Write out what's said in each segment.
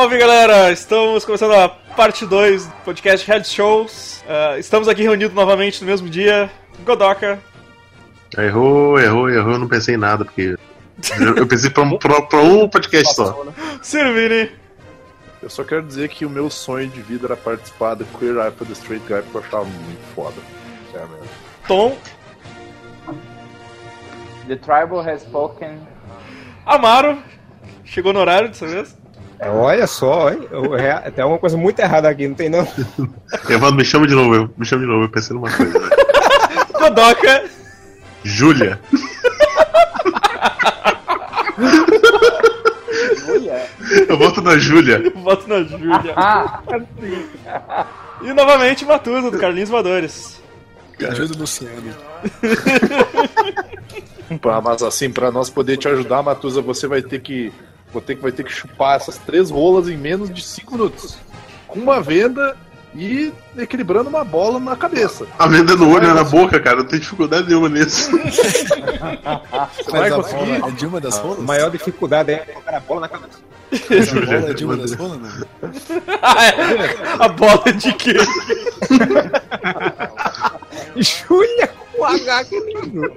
Salve galera! Estamos começando a parte 2 do podcast Head Shows. Uh, estamos aqui reunidos novamente no mesmo dia. Godoka. Errou, errou, errou, eu não pensei em nada, porque. Eu, eu pensei pra, um- pra- pra um podcast só. Sirvini. Eu só quero dizer que o meu sonho de vida era participar do Queer Eye for the Straight Guy, porque eu achava muito foda. Sério mesmo. Tom. The tribal has spoken. Amaro. Chegou no horário dessa vez. Olha só? Eu- é- tem alguma coisa muito errada aqui, não tem não? Evandro, me chama de novo, eu, me chama de novo, eu pensei numa coisa. Godoka. Júlia. Olha. Eu volto na Júlia. Voto na Júlia. E novamente Matusa, do Carlinhos Voadores. Me ajuda, Luciano. Pra- Mas assim, pra nós poder te ajudar, Matusa, você vai ter que. Vou ter que, vai ter que chupar essas três rolas em menos de cinco minutos. Com uma venda e equilibrando uma bola na cabeça. A venda no olho é na boca, cara, eu não tenho dificuldade nenhuma nisso. Você vai conseguir. bola é de uma das rolas? A maior dificuldade é colocar a bola na cabeça. A bola é de uma das rolas, não? Ah, é. A bola de quê? Júlia com H, que lindo.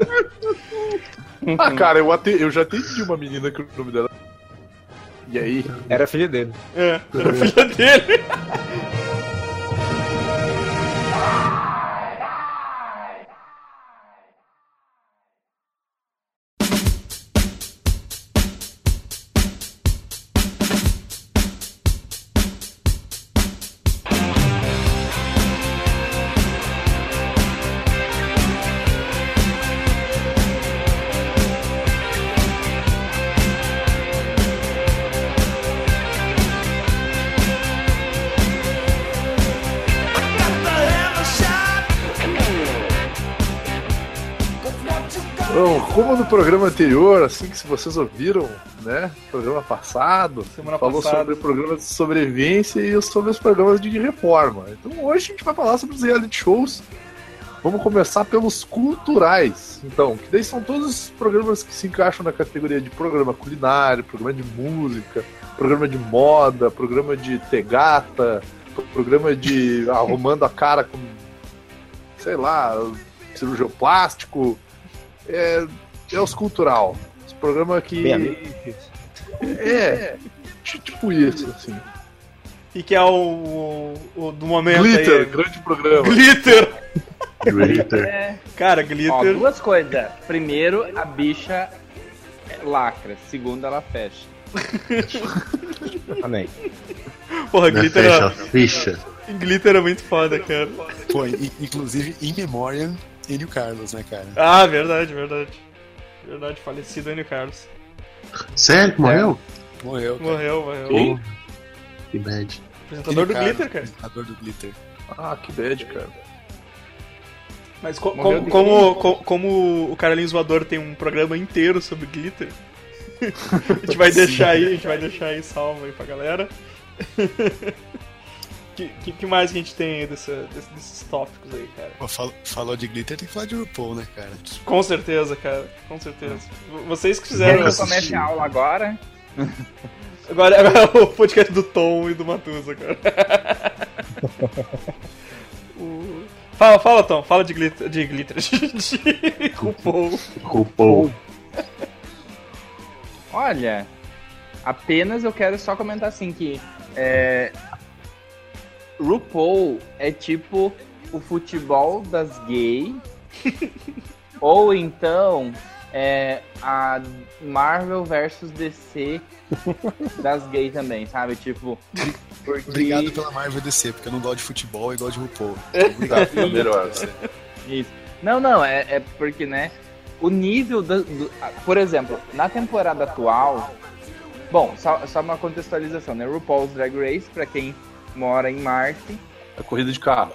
Ah, cara, eu, ate- eu já atendi uma menina que o nome dela. E aí? Era filha dele. É, era filha dele. como no programa anterior, assim que se vocês ouviram, né? Programa passado, Semana falou passada. sobre programas de sobrevivência e sobre os programas de reforma. Então hoje a gente vai falar sobre os reality shows. Vamos começar pelos culturais. Então, que daí são todos os programas que se encaixam na categoria de programa culinário, programa de música, programa de moda, programa de tegata, programa de arrumando a cara com, sei lá, cirurgião plástico. É, é os cultural. Os programas que. É, ti- tipo isso, assim. E que é o, o, o do momento Glitter, aí. grande programa. Glitter. Glitter. é. Cara, Ó, glitter. duas coisas. Primeiro, a bicha lacra. Segundo, ela fecha. Também. Porra, Né, glitter, fecha é, ficha. glitter é muito foda, cara. Pô, in- inclusive, in memoriam, Enio Carlos, né, cara? Ah, verdade, verdade. Verdade, falecido Enio Carlos. Sério morreu? Morreu, cara. Morreu, morreu. Pô, Que bad. Apresentador do glitter, cara. Apresentador do Glitter. Ah, que bad, cara. Mas co- de como, co- como o Carlinhos Voador tem um programa inteiro sobre glitter, a gente vai deixar aí, a gente vai deixar aí salvo aí pra galera. que, que, que mais que a gente tem aí dessa- desses tópicos aí, cara? Pô, fal- falou de Glitter, tem que falar de RuPaul, né, cara? Com certeza, cara, com certeza. Vocês que fizeram. eu comece a aula agora? Agora, agora é o podcast do Tom e do Matusa, cara. O- Fala, fala, Tom, fala de glitter. De glitter. De RuPaul. RuPaul. Olha, apenas eu quero só comentar assim que é, RuPaul é tipo o futebol das gays ou então é a Marvel versus DC das gays também, sabe? Tipo, porque Obrigado pela Marvel DC, porque eu não gosto de futebol e gosto de RuPaul. Melhor. Isso. Não, não, é, é porque, né? O nível do, do- ah, Por exemplo, na temporada atual. Bom, só, só uma contextualização, né? RuPaul's Drag Race, pra quem mora em Marte. A corrida de carro.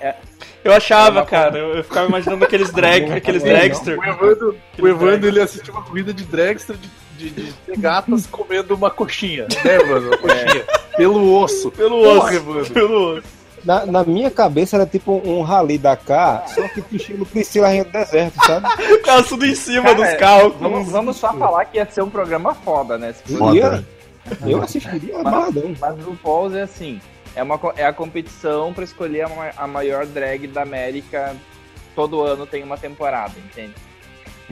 Eu achava, É cara, eu, eu ficava imaginando aqueles drag, aqueles dragster. O Evandro, o Evandro ele assistiu uma corrida de dragster de, de, de gatas comendo uma coxinha, né, Evandro? Uma coxinha. Pelo osso. Pelo Porra, osso. Evandro. Pelo osso. Na, na minha cabeça era tipo um rally Dakar, só que pro estilo Priscila do Deserto, sabe? O cara tudo em cima Cara, dos carros. Vamos, vamos só falar que ia ser um programa foda, né? Se Foda. Ia, Eu assistiria amarradão. Mas o RuPaul's é assim, é, uma, é a competição pra escolher a, a maior drag da América. Todo ano tem uma temporada, entende?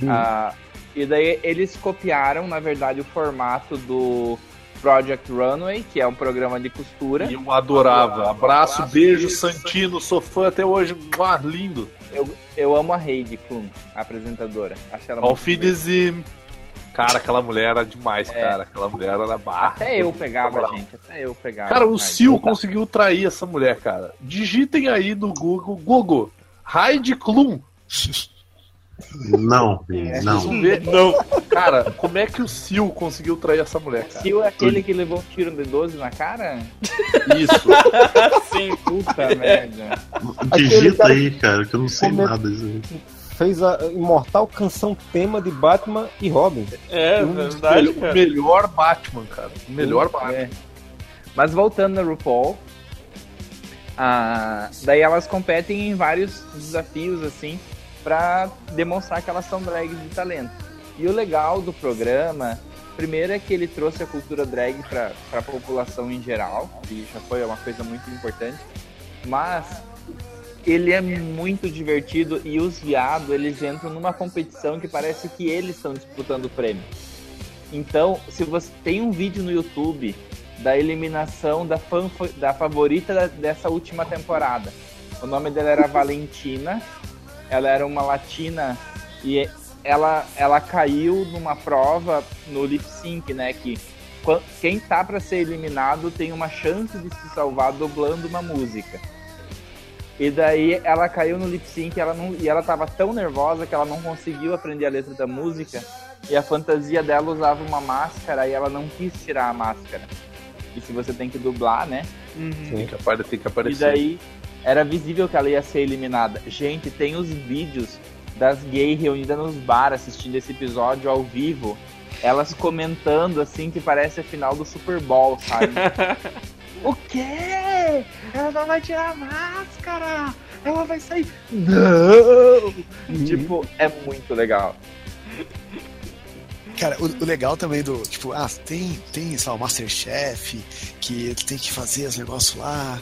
Hum. Ah, e daí eles copiaram, na verdade, o formato do Project Runway, que é um programa de costura. E eu adorava. Abraço, beijo, Santino, sou fã até hoje. Ah, lindo. Eu, eu amo a Heidi Klum, a apresentadora. Acho ela muito Alfides e. Cara, aquela mulher era demais, É. cara. Aquela mulher era barra. Até eu pegava, gente. Até eu pegava. Cara, o Sil conseguiu trair essa mulher, cara. Digitem aí no Google, Google, Heidi Klum. Não, Vocês não. Cara, como é que o Sil conseguiu trair essa mulher, cara? Sil é aquele que levou um tiro de 12 na cara? Isso. sim. Puta merda. Digita cara aí, cara, que eu não sei Como é- nada disso aí. Fez a imortal canção tema de Batman e Robin. É, Um dos verdade, melhor- cara. o melhor Batman, cara. O melhor Batman. É. Mas voltando na RuPaul, ah, daí elas competem em vários desafios, assim, pra demonstrar que elas são drags de talento. E o legal do programa, primeiro é que ele trouxe a cultura drag pra, pra população em geral, e já foi uma coisa muito importante, mas ele é muito divertido e os viados, eles entram numa competição que parece que eles estão disputando o prêmio. Então, se você tem um vídeo no YouTube da eliminação da, da favorita dessa última temporada. O nome dela era Valentina. Ela era uma latina e ela, ela caiu numa prova no lip sync, né? Que quem tá para ser eliminado tem uma chance de se salvar dublando uma música. E daí ela caiu no lip sync ela não, e ela tava tão nervosa que ela não conseguiu aprender a letra da música. E a fantasia dela usava uma máscara e ela não quis tirar a máscara. E se você tem que dublar, né? Uhum. Tem que aparecer. Tem que E aparecer. daí era visível que ela ia ser eliminada. Gente, tem os vídeos das gays reunidas nos bar assistindo esse episódio ao vivo. Elas comentando assim que parece a final do Super Bowl, sabe? o quê? Ela não vai tirar a máscara! Ela vai sair. Não! tipo, é muito legal. Cara, o, o legal também do, tipo, ah, tem, tem, sei lá, o Masterchef, que tem que fazer os negócios lá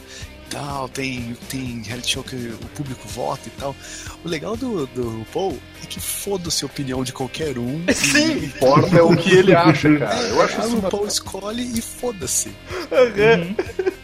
tal, tem, tem reality show que o público vota e tal. O legal do, do Paul é que foda-se a opinião de qualquer um. Sim. O que importa é o que ele acha, cara. Eu acho isso o uma... Paul escolhe e foda-se. Uhum.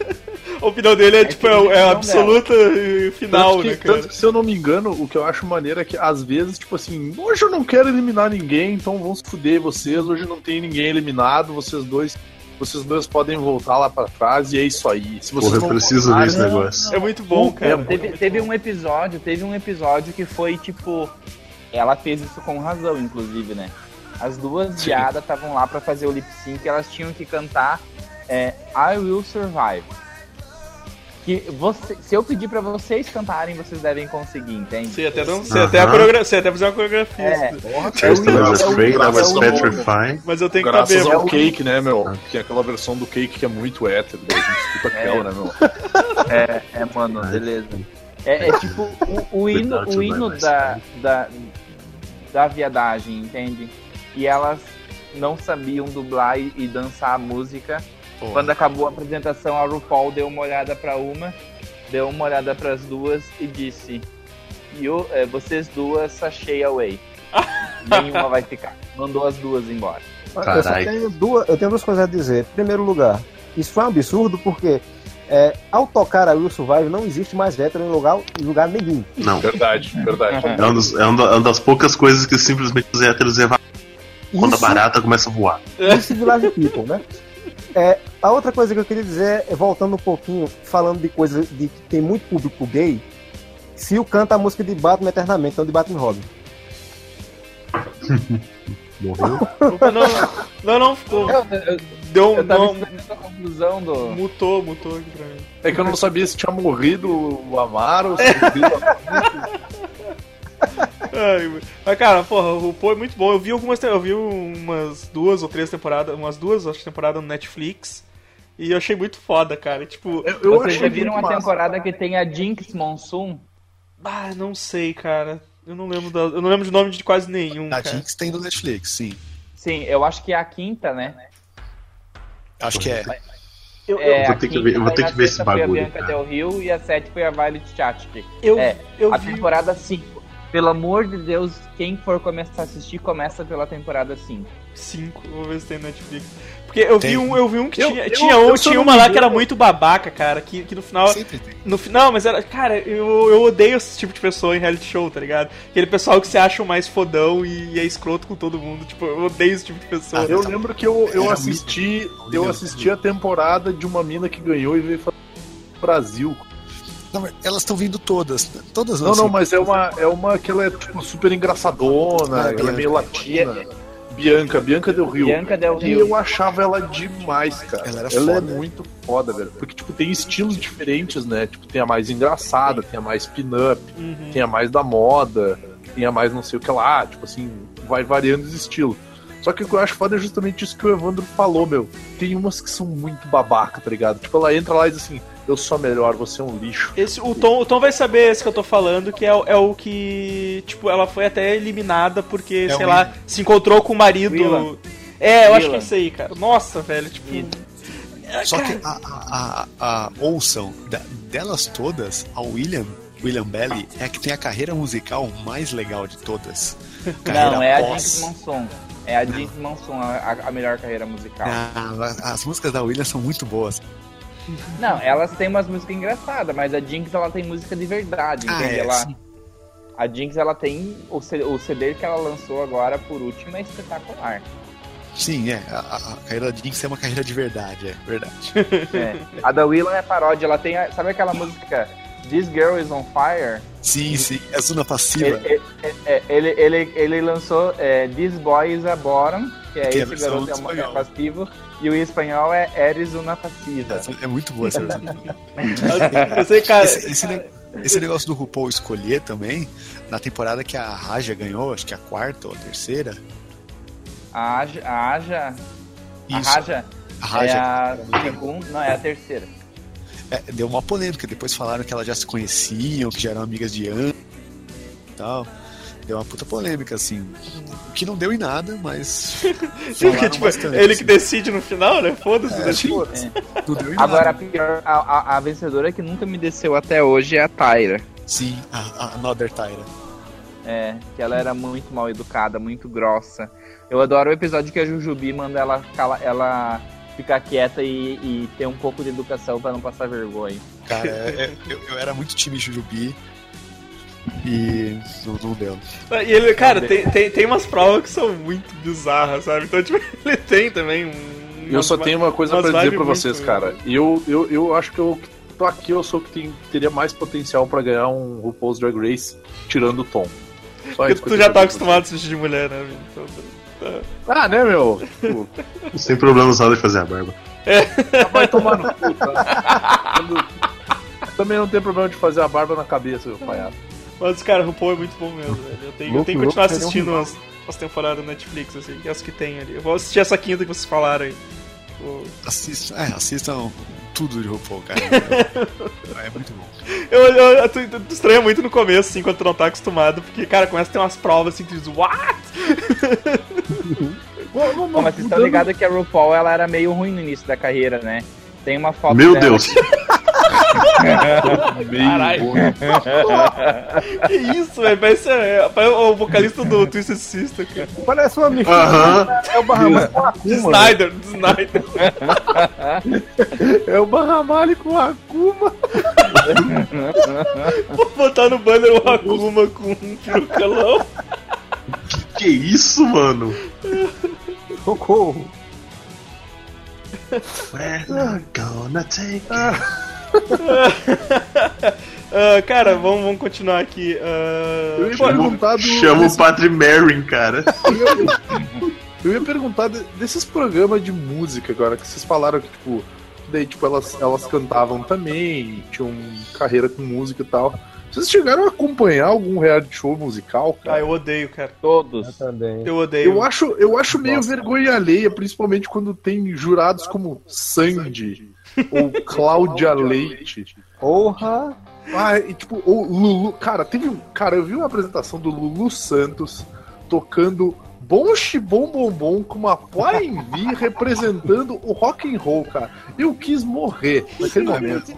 A opinião dele é, tipo, é, que é não absoluta e final, tanto, que, né, cara? tanto que, se eu não me engano, o que eu acho maneiro é que às vezes, tipo assim, hoje eu não quero eliminar ninguém, então vão se fuder vocês, hoje não tem ninguém eliminado, vocês dois. Vocês dois podem voltar lá pra trás e é isso aí. Se vocês Porra, eu não preciso ver esse negócio. É muito bom, cara. Teve, teve um episódio, teve um episódio que foi tipo. Ela fez isso com razão, inclusive, né? As duas Sim. viadas estavam lá pra fazer o lip sync, elas tinham que cantar é, I Will Survive. Que você, se eu pedir pra vocês cantarem, vocês devem conseguir, entende? Você até, não, você até, coreografia, você até fazer uma coreografia. É. É é o- petrified. Mas eu tenho que Graças saber. ao cake, né, meu? Que é aquela versão do cake que é muito hétero, a gente escuta aquela, né, meu? É, é, mano, beleza. É, é tipo o, o hino, o hino da, da, da viadagem, entende? E elas não sabiam dublar e, e dançar a música. Pô, Quando acabou a apresentação, a RuPaul deu uma olhada pra uma, deu uma olhada pras duas e disse: you, é, vocês duas sachei away. Nenhuma vai ficar. Mandou as duas embora. Eu, só tenho duas, eu tenho duas coisas a dizer. Em primeiro lugar, isso foi um absurdo porque é, ao tocar a Will Survive não existe mais hétero em lugar, em lugar nenhum. Não. Verdade, verdade. É, um dos- é um da- é uma das poucas coisas que simplesmente os héteros evacuam quando a barata começa a voar. Isso Village People, né? É, a outra coisa que eu queria dizer é, voltando um pouquinho, falando de coisa de que tem muito público gay, se o canta a música de Batman eternamente, não de Batman e Robin. Morreu? Não, não, não, ficou. Eu, eu, Deu um. eu Não, do. mutou, mutou aqui pra mim. É que eu não sabia se tinha morrido o Amaro, se tinha morrido a... Ai, mas, cara, porra, o RuPaul é muito bom. Eu vi algumas, eu vi umas duas ou três temporadas, umas duas, acho que temporadas no Netflix. E eu achei muito foda, cara. Tipo, Eu, eu Vocês já viram uma massa. temporada que tem a Jinx Monsoon? ah, não sei, cara. Eu não lembro da, eu não lembro de nome de quase nenhum, A cara. Jinx tem no Netflix, sim. Sim, eu acho que é a quinta, né? Acho que é. Eu, É, vou a ter que ver- eu vou ter que ver esse sexta foi bagulho, a Bianca cara. Del Rio e a sete foi a Violet Chachki. eu, É, eu a vi. temporada 5. Pelo amor de Deus, quem for começar a assistir, começa pela temporada 5. 5, vou ver se tem Netflix. Porque eu vi um, eu vi um que Eu- tinha, eu- tinha, um, tinha uma lá que era muito babaca, cara, que, que no final Sempre tem. No final, mas era. Cara, eu, eu odeio esse tipo de pessoa em reality show, tá ligado? Aquele pessoal que se acha o mais fodão e, é escroto com todo mundo. Tipo, eu odeio esse tipo de pessoa. Ah, Eu lembro que eu, eu Era assisti. muito- Eu assisti a temporada de uma mina que ganhou e veio falar Brasil. Não, elas estão vindo todas. Todas Não, assim. não, mas é uma, é uma que ela é tipo super engraçadona, Ah, ela é Bianca. meio latina. Bianca, Bianca Del Rio. Bianca Del E Rio. eu achava ela demais, cara. Ela era é muito foda, velho. Porque, tipo, tem estilos diferentes, né? Tipo, tem a mais engraçada, tem a mais pin-up, Uhum. tem a mais da moda, tem a mais não sei o que lá. Tipo assim, vai variando os estilos. Só que o que eu acho foda é justamente isso que o Evandro falou, meu. Tem umas que são muito babaca, tá ligado? Tipo, ela entra lá e diz assim, eu sou a melhor, você é um lixo. Esse, o, Tom, o Tom vai saber esse que eu tô falando, que é, o- é o que. Tipo, ela foi até eliminada porque, É sei o lá, se encontrou com o marido. Willan. É, eu acho que é isso aí, cara. Nossa, velho, tipo. Só que a, a, a, a ouçam delas todas, a William, William Belly, é a que tem a carreira musical mais legal de todas. Carreira Não, é a pós. Jinx Monsoon. É a Jinx Monsoon, a, a melhor carreira musical. Ah, as músicas da William são muito boas. Não, elas têm umas músicas engraçadas, mas a Jinx ela tem música de verdade, Ah, entende? é, ela, sim. a Jinx ela tem o, o CD que ela lançou agora por último é espetacular. Sim, é. A, a- carreira da Jinx é uma carreira de verdade, é verdade. É. A da Willan é paródia, ela tem, a- sabe aquela música This Girl Is On Fire? sim, sim. É zona passiva. Ele, ele, ele, ele, ele lançou é, This Boy Is A Bottom, que é Que é esse garoto é, uma- é passivo, e o espanhol é Eres Una Passiva. É muito boa essa versão. Eu sei, cara. Esse, esse ne- esse negócio do RuPaul escolher também, na temporada que a Raja ganhou, acho que a quarta ou a terceira. A Aja, a Aja, a Isso, Raja, a Raja é a segunda, não, é a terceira. é, deu uma polêmica. Depois falaram que elas já se conheciam, que já eram amigas de anos e tal. Deu uma puta polêmica, assim. O que não deu em nada, mas. Sim, porque, falaram tipo, bastante, ele assim. que decide no final, né? Foda-se, É, né? Não deu em Agora, a, nada. pior, a, a, a vencedora que nunca me desceu até hoje é a Tyra. Sim, a, a Another Tyra. É, que ela era muito mal educada, muito grossa. Eu adoro o episódio que a Jujubi manda ela, ela ficar quieta e, e ter um pouco de educação pra não passar vergonha. Cara, é- é- eu, eu era muito time Jujubi. E não deu. E ele, cara, tem, tem, tem umas provas que são muito bizarras, sabe? Então, tipo, ele tem também um. Eu só tenho uma coisa pra dizer muito- vocês, cara. Eu, eu, eu acho que eu que tô aqui, eu sou o que tem, teria mais potencial pra ganhar um RuPaul's Drag Race, tirando o Tom. Só Porque isso tu já tá acostumado a assistir de mulher, né? Então, tá. Ah, né, meu? Tipo, Sem problema só de fazer a barba. vai tomar no cu, tá? Também não tem problema de fazer a barba na cabeça, meu palhaço. Mas, cara, o RuPaul é muito bom mesmo, velho. Eu tenho, eu tenho que continuar assistindo as, as temporadas da Netflix, assim, as que tem ali. Eu vou assistir essa quinta que vocês falaram aí. Assistam, é, assistam tudo de RuPaul, cara. É, é muito bom. Eu, eu, eu, tu, tu- tu estranha muito no começo, assim, quando tu não tá acostumado, porque, cara, começa a ter umas provas assim, que tu diz, what? Pô, mas vocês estão ligados que a RuPaul ela era meio ruim no início da carreira, né? Tem uma foto Meu dela Deus. Caralho. que isso, velho? Parece é, parece o vocalista do Twisted Sister, cara. Parece uma mistura. Aham. É o Bahamas com Akuma. né? Snyder, de Snyder. É o Bahamali com a Akuma. Vou botar no banner o Akuma com um perucalão. Que isso, mano? Socorro. We're not gonna take Ah, cara, vamos, vamos continuar aqui. Ah, Eu ia pô, perguntar do. Chama o Padre Merrin, cara. Eu ia perguntar de- desses programas de música agora, que vocês falaram que, tipo, daí, tipo, elas, elas cantavam também, tinham carreira com música e tal. Vocês chegaram a acompanhar algum reality show musical, Ah, cara? eu odeio, cara. Todos. Eu também. Eu odeio. Eu acho, eu acho meio vergonha alheia, principalmente quando tem jurados como Sandy ou Cláudia Leite. Porra! Ah, e tipo, o Lulu. Cara, teve um. Cara, eu vi uma apresentação do Lulu Santos tocando Bom Bom Bom Bom com uma V representando o rock and roll, cara. Eu quis morrer naquele momento.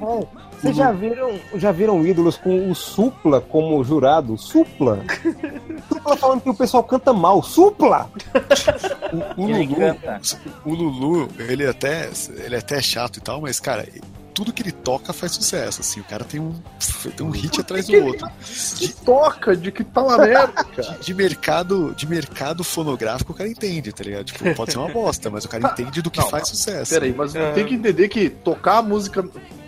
É, Vocês já viram, já viram ídolos com o Supla como jurado? Supla? Supla falando que o pessoal canta mal. Supla! O, o Lulu, o Lulu, ele é até, ele é até chato e tal, mas, cara, tudo que ele toca faz sucesso, assim. O cara tem um, tem um hit atrás do outro. Que toca de que na merda, cara. De mercado, de mercado fonográfico, o cara entende, tá ligado? Tipo, pode ser uma bosta, mas o cara entende do que Não, faz sucesso. Peraí, mas É. tem que entender que tocar a música.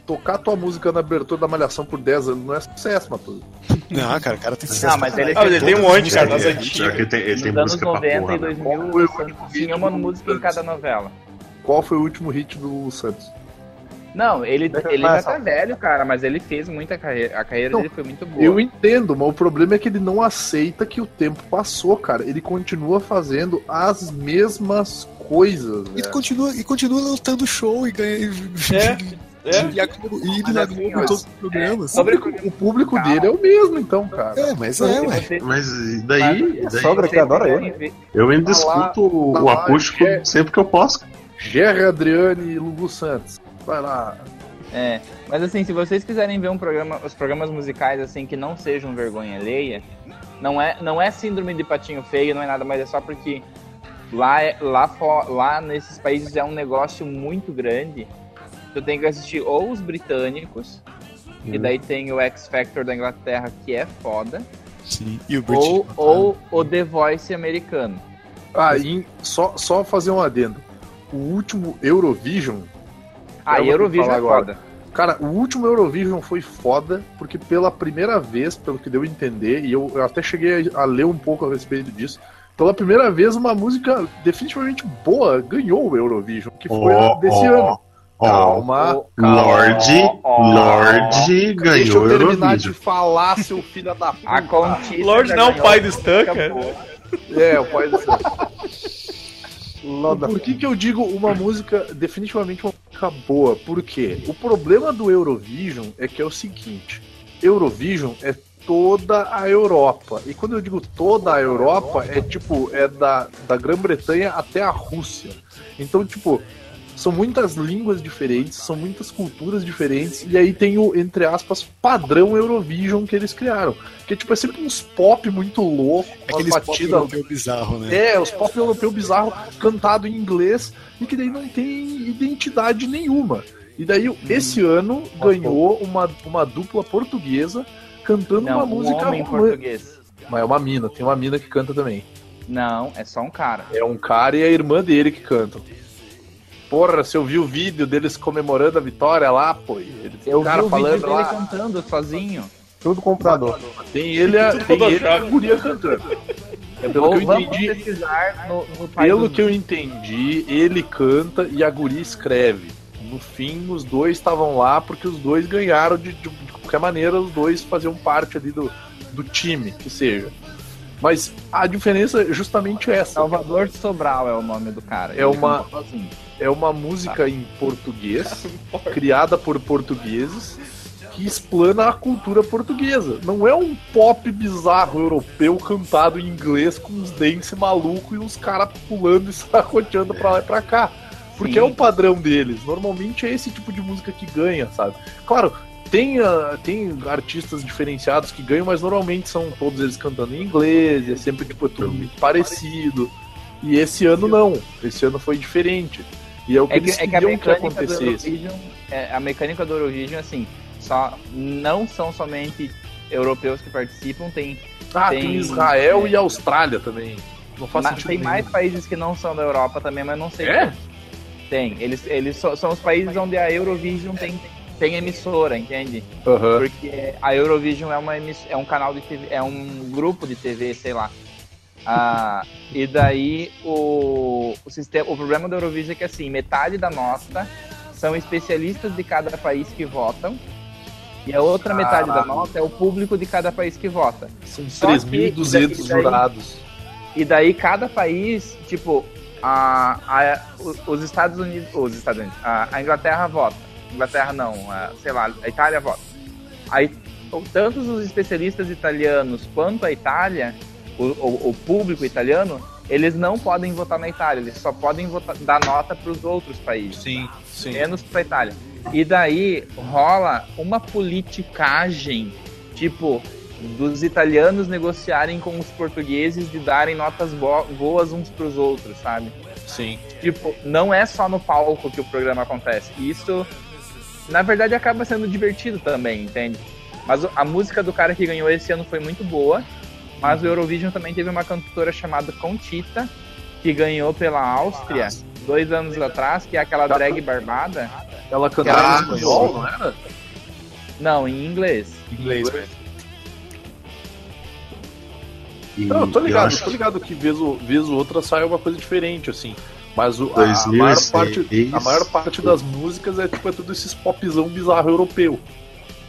Tocar tua música na abertura da Malhação por 10 anos não é sucesso, Matheus. Não, cara, o cara tem sucesso. Não, mas ele Ah, mas ele tem um monte, cara, nas É, antigas. ele tem, ele tem Nos anos música pra 90 porra. e né? 2000, Qual foi o Santos tinha uma música em cada novela. Qual foi o último hit do Lulu Santos? Não, ele, ele já tá velho, cara, mas ele fez muita carreira. A carreira Não, dele foi muito boa. Eu entendo, mas o problema é que ele não aceita que o tempo passou, cara. Ele continua fazendo as mesmas coisas, E velho. continua, e continua lutando show e ganha. E, É, e, a Globo- e na assim, Globo em todos os programas. Sobre O público dele é o mesmo, então, cara. É, mas é, ué. você- Mas e daí, daí sogra que adora ele. eu ainda lá, escuto o- acústico é. sempre que eu posso. Jerry Adriane e Lulu Santos. Vai lá. É, mas assim, se vocês quiserem ver um programa, os programas musicais assim que não sejam vergonha alheia, não é, não é síndrome de patinho feio, não é nada, mas é só porque lá, é- lá, lá nesses países é um negócio muito grande. Tu tem que assistir ou os britânicos, e daí tem o X Factor da Inglaterra, que é foda, Sim. E o British. ou, ou o The Voice americano. Ah, e só, só fazer um adendo. O último Eurovision. Ah, e Eurovision é agora. foda. Cara, o último Eurovision foi foda, porque pela primeira vez, pelo que deu a entender, e eu, eu até cheguei a, a ler um pouco a respeito disso, pela primeira vez uma música definitivamente boa ganhou o Eurovision, que foi a Ó, desse ó, ano. Calma, calma. Lorde, Lorde Deixa ganhou eu o terminar de Eurovision. falar, seu filho da puta. Lorde não é o ganhou pai do Stan, cara. É, o pai do. Loda. Por que, que eu digo uma música, definitivamente uma música boa? Por quê? O problema do Eurovision é que é o seguinte: Eurovision é toda a Europa. E quando eu digo toda a Europa, é tipo, é da, da Grã-Bretanha até a Rússia. Então, tipo, são muitas línguas diferentes, são muitas culturas diferentes, e aí tem o, entre aspas, padrão Eurovision que eles criaram. Que tipo, é sempre uns pop muito louco, Aqueles pop europeu bizarro, né? é, os pop europeu bizarro cantado em inglês e que daí não tem identidade nenhuma. E daí esse ano ganhou uma, uma dupla portuguesa cantando Não, uma um música homem romântica. português. Mas é uma mina, tem uma mina que canta também. Não, é só um cara. É um cara e a irmã dele que cantam. Porra, você ouviu o vídeo deles comemorando a vitória lá, pô? e Eles, Eu o cara vi o falando vídeo dele lá. cantando sozinho. Tudo comprador. Tem ele, a, tem ele e a guria cantando. É pelo que eu entendi. no, no Pelo que eu entendi, ele canta e a guria escreve. No fim, os dois estavam lá porque os dois ganharam de, de- de qualquer maneira, os dois faziam parte ali do, do time, que seja. Mas a diferença é justamente essa. Salvador Sobral é o nome do cara. É Ele uma-. É uma música em português, criada por portugueses, que explana a cultura portuguesa. Não é um pop bizarro europeu cantado em inglês com uns dentes malucos e uns caras pulando e sacoteando pra lá e pra cá. Porque Sim. é o padrão deles. Normalmente é esse tipo de música que ganha, sabe? Claro, tem, ah, tem artistas diferenciados que ganham, mas normalmente são todos eles cantando em inglês, e é sempre tipo, é tudo muito parecido. E esse ano não. Esse ano foi diferente. E é o que É que, eles é que a queriam que mecânica do acontecesse. Eurovision, é, a mecânica do Eurovision, assim, só não são somente europeus que participam, tem, Ah, tem- tem, Israel é. e Austrália também. Não faz ma- sentido tem nenhum. mais países que não são da Europa também, mas não sei. É? quantos. Tem. Eles, eles so- são os países onde a Eurovision tem, tem emissora, entende? Aham. Porque a Eurovision é, uma emiss- é um canal de TV, é um grupo de TV, sei lá. Ah, e daí o, o, sistema, o problema da Eurovision é que assim, metade da nota são especialistas de cada país que votam E a outra metade da nota é o público de cada país que vota. São Só que- 3.200 e daí- jurados. E daí cada país, tipo, a, a- os Estados Unidos, os Estados Unidos, a, a Inglaterra vota. Inglaterra não, a- sei lá, a Itália vota. Aí, tanto os especialistas italianos quanto a Itália, o, o- o público italiano, eles não podem votar na Itália, eles só podem votar, dar nota para os outros países Sim, sim. menos pra Itália. E daí rola uma politicagem, tipo, dos italianos negociarem com os portugueses de darem notas bo- boas uns pros outros, sabe? Sim. Tipo, não é só no palco que o programa acontece. Isso, na verdade, acaba sendo divertido também, entende? Mas a música do cara que ganhou esse ano foi muito boa. Mas o Eurovision também teve uma cantora chamada Conchita, que ganhou pela Áustria dois anos atrás, que é aquela drag barbada. Ela cantava Ah, em espanhol, não era? Não, em inglês. Inglês, velho. E Não, eu tô eu ligado, acho tô ligado que vez ou, vez ou outra sai uma coisa diferente, assim. Mas o, a, 2006. maior parte, a maior parte das músicas é tipo é tudo esses popzão bizarro europeu.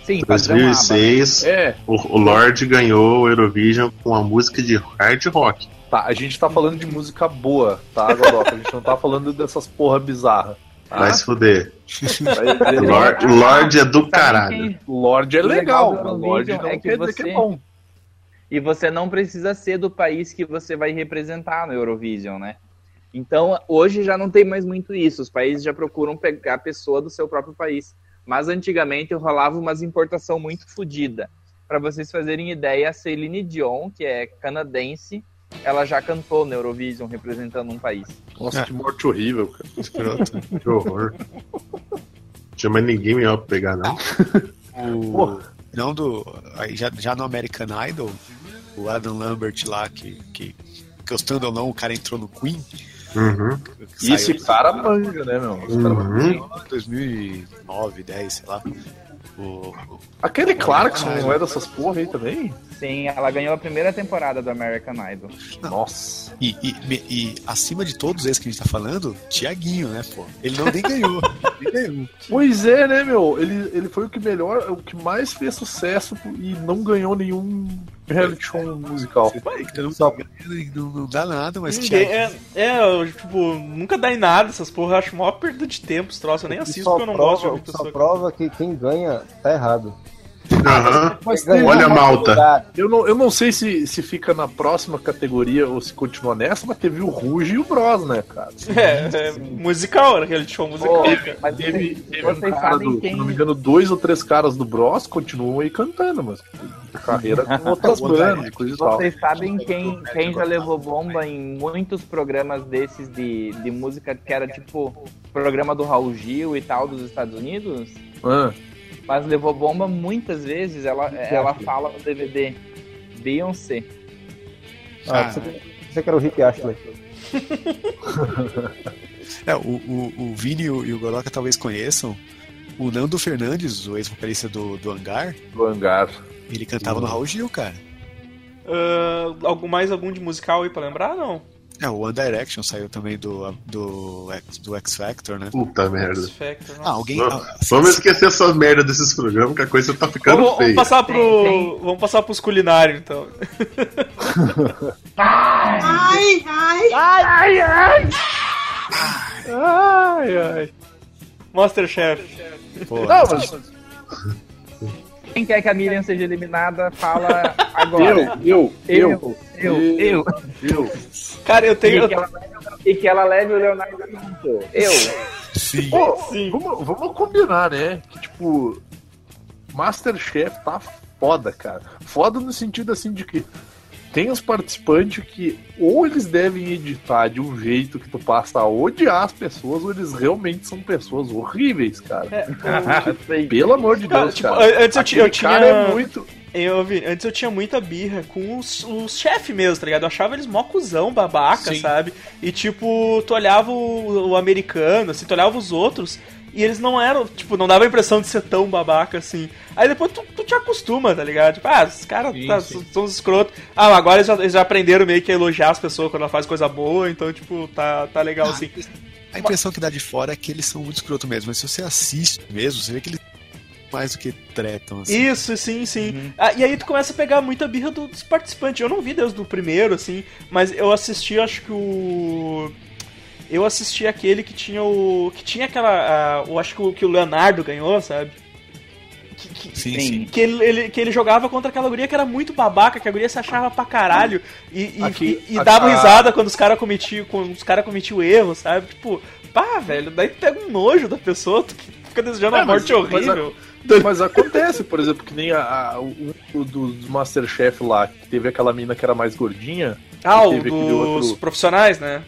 Sim, padrão ABBA. 2006, É, o, o Lorde ganhou o Eurovision com a música de hard rock. tá, a gente tá falando de música boa, tá, Goroca? A gente não tá falando dessas porra bizarra. Tá? Vai se fuder. Vai- Lorde, Lorde é do caralho. Lorde é legal legal, Lorde não é que quer dizer que você- é bom. E você não precisa ser do país que você vai representar no Eurovision, né? Então, hoje já não tem mais muito isso. Os países já procuram pegar a pessoa do seu próprio país. Mas antigamente rolava umas importação muito fodida. Para vocês fazerem ideia, a Celine Dion, que é canadense, ela já cantou no Eurovision representando um país. Nossa, É. que morte horrível, cara. Que horror. Tinha mais ninguém melhor pra pegar, não. O, não do. aí Já, já no American Idol, o Adam Lambert lá, que, que gostando ou não, o cara entrou no Queen. Uhum. E esse cara manja, né, meu? Esse cara manja. Uhum. 2009, 10, sei lá. O, Aquele Clarkson não é dessas porra aí também? Sim, ela ganhou a primeira temporada do American Idol. Nossa. e, e, e acima de todos esses que a gente tá falando, Tiaguinho, né, pô? Ele não nem ganhou. nem ganhou. Pois é, né, meu? Ele, ele foi o que melhor, o que mais fez sucesso e não ganhou nenhum reality show musical. Não, não, não dá nada, mas Ninguém, Tiaguinho. é, é, eu, tipo, nunca dá em nada essas porra. Eu acho maior perda de tempo esse troço. Eu nem assisto porque eu não prova, gosto de só prova que quem ganha tá errado. Ganha Olha, uma malta. Eu não, eu não sei se, se fica na próxima categoria ou se continua nessa, mas teve o Ruge e o Bros, né, cara? É, é musical, era aquele show musical. Cara. mas Teve, teve um cara do, quem- se não me engano, dois ou três caras do Bros continuam aí cantando, mas carreira com outras bandas coisa e tal. Vocês sabem quem, quem já levou bomba em muitos programas desses de, de música que era tipo programa do Raul Gil e tal dos Estados Unidos? Ah, Mas levou bomba muitas vezes. Ela, ela fala no DVD Beyoncé. Ah, você, você que era o Rick Astley. É, o, o, o Vini e o, e o Goroka talvez conheçam. O Nando Fernandes, o ex-vocalista do, do Hangar, do hangar. ele cantava no Raul Gil, cara. Ah, algum, mais algum de musical aí pra lembrar? Não. É, o One Direction saiu também do, do, X- do X Factor, né? Puta merda. X Factor, Ah, alguém. Vamos, ah, vamos esquecer essas merda desses programas, que a coisa tá ficando Vamos, vamos feia. passar pro. Tem, tem. Vamos passar pros culinários, então. Ai, ai. Masterchef. pô, Não, mas Quem quer que a Miriam seja eliminada, fala agora. eu, eu, eu, eu, eu. eu. Cara, eu tenho. E que, ela, e que ela leve o Leonardo junto. Eu. sim. Pô, Sim. vamos, vamos combinar, né? Que tipo, Masterchef tá foda, cara. Foda no sentido assim de que tem os participantes que ou eles devem editar de um jeito que tu passa a odiar as pessoas, ou eles realmente são pessoas horríveis, cara. É, Pelo amor de Cara, Deus, tipo, cara. antes eu ti- eu tinha- cara é muito. Eu, vi- antes eu tinha muita birra com os, os chefes mesmo, tá ligado? Eu achava eles mó cuzão, babaca, Sim. sabe? E tipo, tu olhava o, o americano, assim, tu olhava os outros, e eles não eram, tipo, não dava a impressão de ser tão babaca assim. Aí depois tu, tu te acostuma, tá ligado? Tipo, ah, esses caras tá, são uns escrotos. Ah, mas agora eles já, eles já aprenderam meio que a elogiar as pessoas quando elas fazem coisa boa, então, tipo, tá, tá legal assim. A impressão que dá de fora é que eles são muito escroto mesmo, mas se você assiste mesmo, você vê que eles mais do que tretam, assim. Isso, sim, sim. Ah, e aí tu começa a pegar muita birra do- dos participantes. Eu não vi desde o primeiro, assim, mas eu assisti, acho que o. Eu assisti aquele que tinha o. Que tinha aquela. eu acho que o, que o Leonardo ganhou, sabe? Que, que- Sim, Sim. que ele, ele- que ele jogava contra aquela guria que era muito babaca, que a guria se achava pra caralho e, e, Aqui- e- e dava a- risada quando os caras cometiam, quando os cara cometiam erro, sabe? Tipo, pá, velho, daí tu pega um nojo da pessoa, tu fica desejando É, a mas- morte mas a- horrível. Mas acontece, por exemplo, que nem a, a- o, o dos Masterchef lá, que teve aquela mina que era mais gordinha. Ah, que o dos outro- profissionais, né?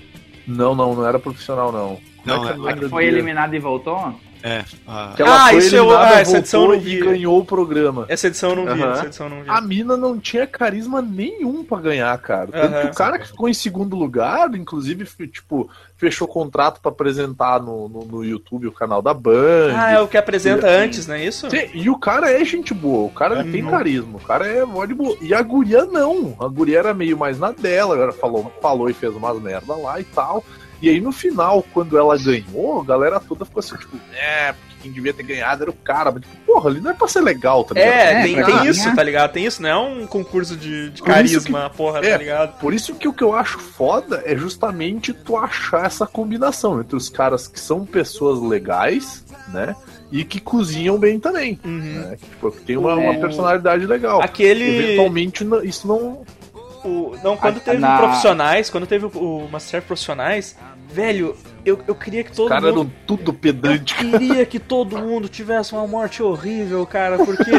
Não, não, não era profissional, não. Não, é que é- é que foi guria? eliminada e voltou? É, a- Que ela Ah, isso eu- eliminada, ah, essa edição eu voltou não vi. e ganhou o programa. Essa edição eu não vi, essa edição eu não vi. A mina não tinha carisma nenhum pra ganhar, cara. Tanto que o cara que ficou em segundo lugar, inclusive, tipo, fechou contrato pra apresentar no, no, no YouTube o canal da Band. Ah, é o que apresenta E- antes, não é isso? Sim, e o cara é gente boa, o cara É, tem não. carisma, o cara é mó de boa. E a guria não, a guria era meio mais na dela, agora falou, falou e fez umas merda lá e tal. E aí no final, quando ela ganhou, a galera toda ficou assim, tipo, é, porque quem devia ter ganhado era o cara. Mas, tipo, porra, ali não é pra ser legal, tá ligado? É, É, tem, tem ganhar. isso, tá ligado? Tem isso, não é um concurso de, de carisma, porra, é. tá ligado? Por isso que o que eu acho foda é justamente tu achar essa combinação entre os caras que são pessoas legais, né? E que cozinham bem também. Uhum. Né? Que, tipo, que tem uma, É. uma personalidade legal. Aquele. Eventualmente isso não. o- não, quando A- teve na- profissionais, quando teve o, o Masterchef profissionais, velho, eu, eu queria que Os todo caras mundo. eram tudo Eu pedante. queria que todo mundo tivesse uma morte horrível, cara, porque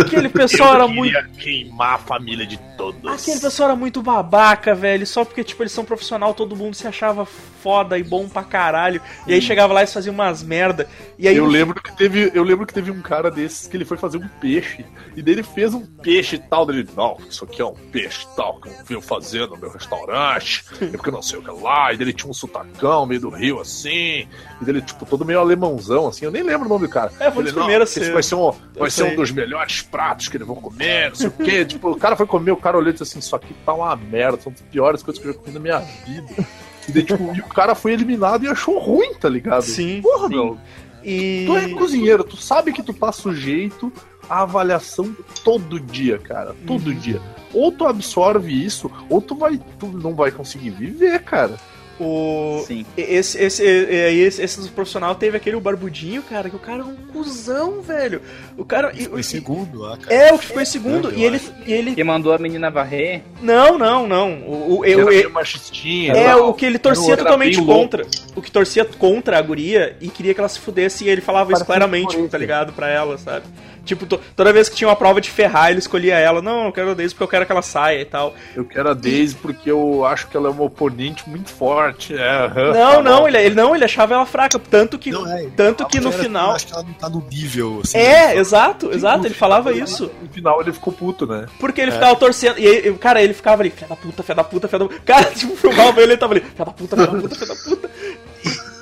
aquele pessoal era muito. queimar a família de todos. Aquele pessoal era muito babaca, velho. Só porque, tipo, eles são profissional, todo mundo se achava foda e bom pra caralho. E aí chegava lá e fazia umas merda. E aí. Eu lembro que teve, eu lembro que teve um cara desses que ele foi fazer um peixe e daí ele fez um peixe e tal, dele, não, isso aqui é um peixe e tal que eu venho fazer no meu restaurante, é porque eu não sei o que lá, e daí ele tinha um sotacão meio do rio assim, e dele tipo todo meio alemãozão assim, eu nem lembro o nome do cara. É, foi ele, não, esse ser. vai ser um, vai ser um dos melhores pratos que eles vão comer, não sei o que, tipo, o cara foi comer, o cara olhou e disse assim, isso aqui tá uma merda, são as piores coisas que eu já comi na minha vida. E daí, tipo, e o cara foi eliminado e achou ruim, tá ligado? Sim. Porra, Sim. meu. E. Tu é cozinheiro, tu sabe que tu tá sujeito à avaliação todo dia, cara. Todo dia. Ou tu absorve isso, ou tu vai. Tu não vai conseguir viver, cara. O. Sim. Esse, esse, esse, esse, profissional teve aquele barbudinho, cara, que o cara é um cuzão, velho. O cara. e- Foi e- segundo lá, cara. É, o que ficou em segundo. E ele, e ele. Que mandou a menina varrer. Não, não, não. O, o, eu, machistinha. É, o que ele torcia Era totalmente contra. O que torcia contra a guria e queria que ela se fudesse e ele falava isso claramente, tá ligado? Pra ela, sabe? Tipo, to- toda vez que tinha uma prova de ferrar, ele escolhia ela. Não, eu quero a Daisy porque eu quero que ela saia e tal. Eu quero a Daisy porque eu acho que ela é uma oponente muito forte. É, aham, Não, tá não, ele, ele não, ele achava ela fraca. Tanto que, Não, é, tanto que no Era- final. Acho que ela não tá no nível, assim. É, né? exato, Sim, exato, ele falava final, isso. No final ele ficou puto, né? Porque ele ficava torcendo. E aí, cara, ele ficava ali, filha da puta, filha da puta, filha da puta. Cara, tipo, filmava ele, ele tava ali, filha da puta, filha da puta, filha da puta.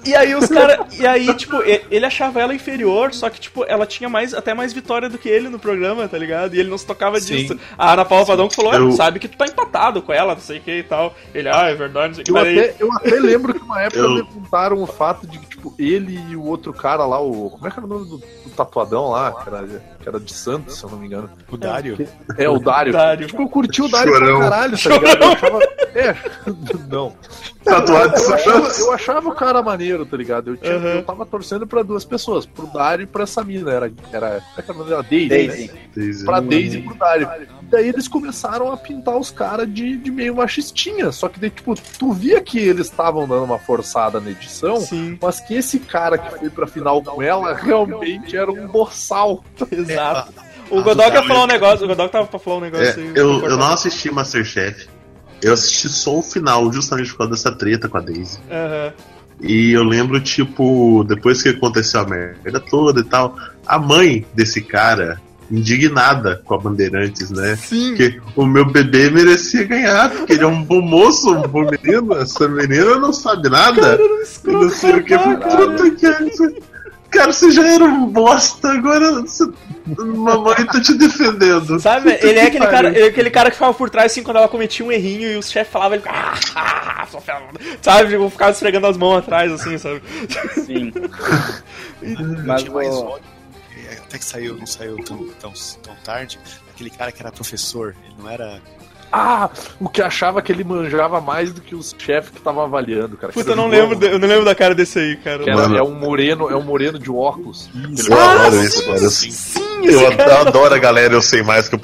E, aí os caras. E aí, tipo, ele achava ela inferior, só que, tipo, ela tinha mais, até mais vitória do que ele no programa, tá ligado? E ele não se tocava Sim. disso. A Ana Paula Padão que falou, Eu- "Ah, sabe que tu tá empatado com ela, não sei o que e tal. Ele, ah, é verdade, não sei o que. Eu Mas aí- até, eu até lembro que uma época Eu- levantaram o fato de que, tipo, ele e o outro cara lá, o. Como é que era o nome do, do tatuadão lá? Era, que era de Santos, se eu não me engano. O Dário. É, o Dário. Dário. Tipo, eu curti o Dário Chorão. pra caralho, tá ligado? Eu achava. É, não. Tatuado de Eu achava, Santos. eu achava o cara maneiro, tá ligado? Eu, tinha, Uhum. eu tava torcendo pra duas pessoas, pro Dário e pra essa mina. Era. era é que era? Daisy. Daisy. Né? Daisy. Pra Daisy e pro Dário. E daí eles começaram a pintar os caras de, de meio machistinha. Só que daí, tipo, tu via que eles estavam dando uma forçada na edição. Sim, Mas que esse cara que foi pra final com ela realmente era um boçal. exato. É, O a Godok do ia falar um negócio, o Godok tava pra falar um É, negócio aí, eu, eu não assisti Masterchef. Eu assisti só o final, justamente por causa dessa treta com a Daisy. Aham. E eu lembro, tipo, depois que aconteceu a merda toda e tal, a mãe desse cara, indignada com a Bandeirantes, né? Sim. Porque o meu bebê merecia ganhar, porque ele é um bom moço, um bom menino. Essa menina não sabe nada. E não sei o que. Puta que. Cara, você já era um bosta, agora você... mamãe tá te defendendo. Sabe, ele é que aquele cara, ele é aquele cara que ficava por trás assim quando ela cometia um errinho e os chefes falavam, ele ficava, ah, ah, sabe, tipo, ficava esfregando as mãos atrás assim, sabe? Sim. Mas tinha mais o- ódio. até que saiu, não saiu tão, tão, tão tarde, aquele cara que era professor, ele não era. Ah, o que achava que ele manjava mais do que os chefes que estavam avaliando, cara. Puta, eu não lembro, de- eu não lembro da cara desse aí, cara. Que era- é um moreno, é um moreno de óculos. Eu adoro isso, mano. Eu, Sim, eu cara adoro a galera, eu sei mais que eu.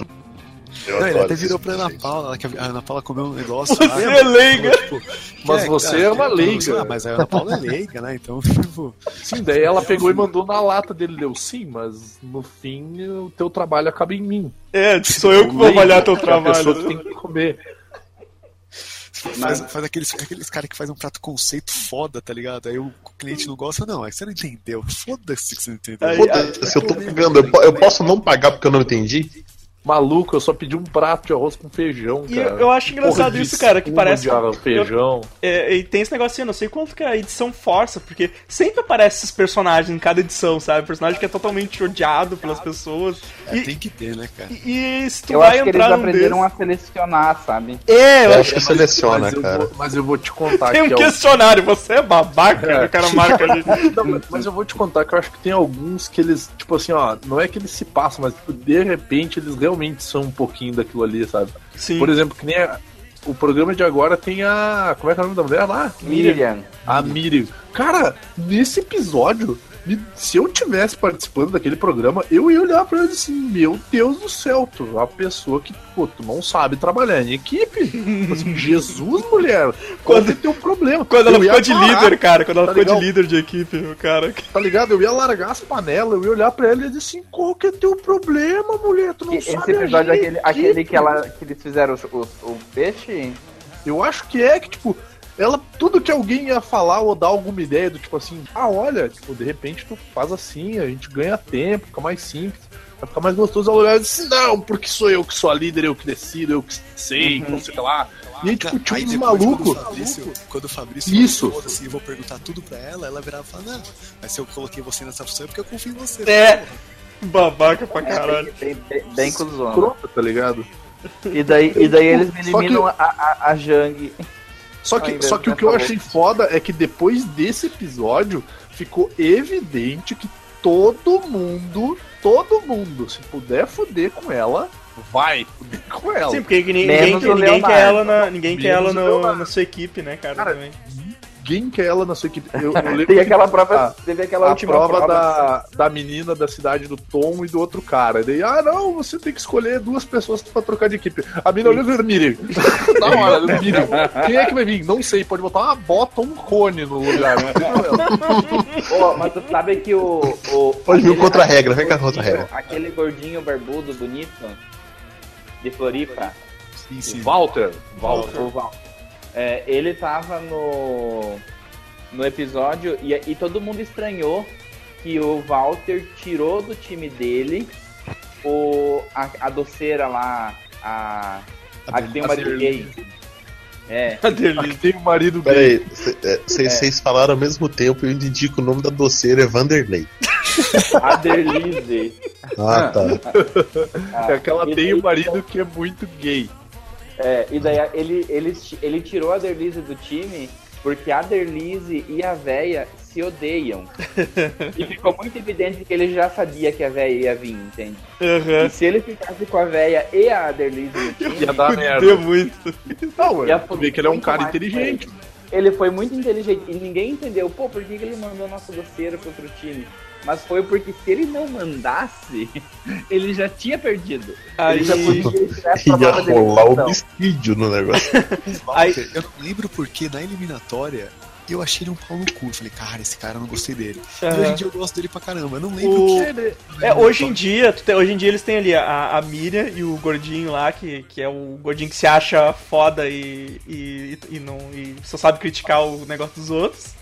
Eu Não, ele até virou pra Ana Paula, que a Ana Paula comeu um negócio. Você lá, é leiga. falou, tipo, Mas "É, você cara, é uma tem- leiga." Ah, mas a Ana Paula é leiga, né? Então, tipo. Sim, daí ela pegou e mandou na lata dele, deu sim, mas no fim o teu trabalho acaba em mim. É, sou eu que vou avaliar teu é a pessoa que trabalho. tem que comer. Faz, faz aqueles, aqueles caras que fazem um prato conceito foda, tá ligado? Aí o cliente não gosta, não. Aí você não entendeu. Foda-se que você não entendeu. Aí- Foda-se, eu tô pagando. Eu, eu posso não pagar porque eu não entendi? Maluco, eu só pedi um prato de arroz com feijão, E cara. eu, eu acho engraçado Porra isso, cara, que parece. de arroz, feijão. É, e tem esse negocinho, eu não sei quanto que a edição força, porque sempre aparece esses personagens em cada edição, sabe? Personagem que é totalmente odiado pelas pessoas. É, E, tem que ter, né, cara? e, e se tu Eu vai acho que eles entrar aprenderam desses... a selecionar, sabe? É, eu Eu acho acho que seleciona, mas, eu cara. vou, mas eu vou te contar Tem um que é o- questionário, você é babaca, É. o cara marca ali. Não, mas- mas eu vou te contar que eu acho que tem alguns que eles, tipo assim, ó, não é que eles se passam, mas tipo, de repente eles realmente são um pouquinho daquilo ali, sabe? Sim. Por exemplo, que nem a- o programa de agora tem a. Como é que é o nome da mulher lá? Miriam. A Miriam. Cara, nesse episódio, se eu tivesse participando daquele programa, eu ia olhar pra ela assim, meu Deus do céu, tu é uma pessoa que, pô, tu não sabe trabalhar em equipe. Tipo assim, Jesus, mulher, qual Quando- é o teu problema? Quando ela Eu ia ficou de parar, líder, cara, quando ela Tá ficou de líder de equipe, o cara. Tá ligado? Eu ia largar as panelas, eu ia olhar pra ela e dizer assim, qual que é teu problema, mulher? Tu não Esse sabe episódio, agir em aquele, aquele equipe." que, ela, que eles fizeram os- os- o peixe, Eu acho que é que, tipo, ela, tudo que alguém ia falar ou dar alguma ideia do tipo assim, ah, olha, tipo, de repente tu faz assim, a gente ganha tempo, fica mais simples, vai ficar mais gostoso. Ela olhar e disse, não, porque sou eu que sou a líder, eu que decido, eu que sei, não sei lá. E aí, tipo, tinha Aí uns Quando malucos. o Fabrício, quando o Fabrício Isso. falou assim, eu vou perguntar tudo pra ela, ela virava e falava, não, mas se eu coloquei você nessa função é porque eu confio em você. É. Babaca pra caralho. bem, bem, bem cuzona. Escrota, tá ligado? E daí, e daí eles Só que- eliminam a, a, a Jang. Só que, só que o que eu pensar achei foda é que depois desse episódio ficou evidente que todo mundo, todo mundo, se puder fuder com ela, vai fuder com ela. Sim, porque ninguém, ninguém, ninguém quer ela na, ninguém quer ela no, na sua equipe, né, cara? Cara, também. Ninguém quer ela na sua equipe. Eu, eu lembro Tem que aquela prova, a- teve aquela a última prova, prova, da, da menina da cidade do Tom e do outro cara. E daí, ah, não, você tem que escolher duas pessoas pra trocar de equipe. A menina olhou e falou, Miriam. Na hora, Miriam. Quem é que vai vir? Não sei, pode botar uma bota ou um cone no lugar. Mas tu sabe que o. o Pode vir aquele- contra a regra, vem cá contra a gordinho- regra. Aquele gordinho barbudo bonito de Floripa, Sim, sim. Walter. Walter. Val. É, ele tava no. no episódio e, e todo mundo estranhou que o Walter tirou do time dele o, a, a doceira lá, a. A que tem o marido gay. É. A. Aqui tem o marido Pera dele. aí, vocês falaram ao mesmo tempo e eu indico o nome da doceira é Vanderlei. A. Ah, tá. É que ela e tem o marido que é muito gay. É, e daí ele, ele, ele tirou a Derlize do time porque a Derlize e a véia se odeiam. e ficou muito evidente que ele já sabia que a véia ia vir, entende? Aham. E se ele ficasse com a véia e a Derlize no time, Ia dar merda. Muito. Não, Ia vi que ele é um cara inteligente. ele foi muito inteligente e ninguém entendeu, pô, por que, que ele mandou nosso doceiro pro outro time? Mas foi porque se ele não mandasse, ele já tinha perdido. Aí, Ele já podia Ia rolar o homicídio no negócio. aí, eu não lembro porque na eliminatória eu achei ele um pau no cu. Eu Falei, cara, esse cara eu não gostei dele. E hoje em dia eu gosto dele pra caramba. Eu não lembro O- que ele. É, hoje em dia, tem- hoje em dia eles têm ali a, a Miriam e o gordinho lá, que, que é o gordinho que se acha foda e, e, e não, e só sabe criticar o negócio dos outros.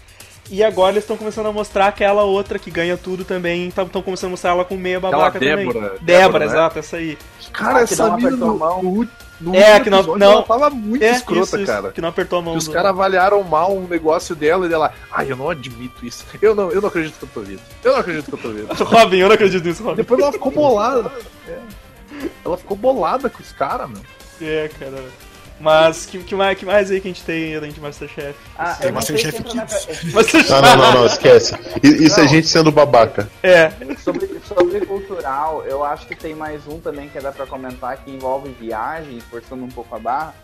E agora eles estão começando a mostrar aquela outra que ganha tudo também. Estão começando a mostrar ela com meia babaca Aquela também. Débora, Débora, Débora, né? exato, essa aí. Cara, Ah, que essa não mina apertou no, É, último que não- episódio, não- ela tava muito É, escrota, isso, isso, cara. que não apertou a mão Que os do- caras avaliaram mal um negócio dela e dela, ai, eu não admito isso. Eu não, eu não acredito que eu tô vendo. Eu não acredito que eu tô vendo. Robin, eu não acredito nisso, Robin. Depois ela ficou bolada. É. Ela ficou bolada com os caras, meu. É, cara. Mas que, que, mais, que mais aí que a gente tem além de Masterchef? Ah, não se Masterchef na- Masterchef. Não, não, não, não, esquece. Isso é gente sendo babaca. É. sobre, sobre cultural, eu acho que tem mais um também que dá pra comentar que envolve viagem, forçando um pouco a barra.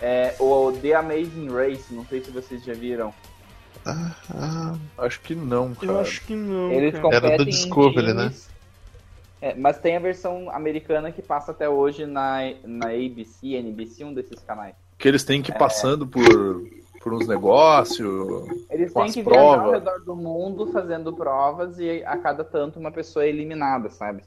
É o The Amazing Race, não sei se vocês já viram. Ah, ah, Acho que não, cara. Eu acho que não. Eles competem Era do Discovery, né? É, mas tem a versão americana que passa até hoje na, na ABC, NBC, um desses canais. Que eles têm que ir passando por, por uns negócios. Eles Com têm as que viajar ao provas. redor do mundo fazendo provas e a cada tanto uma pessoa é eliminada, sabe?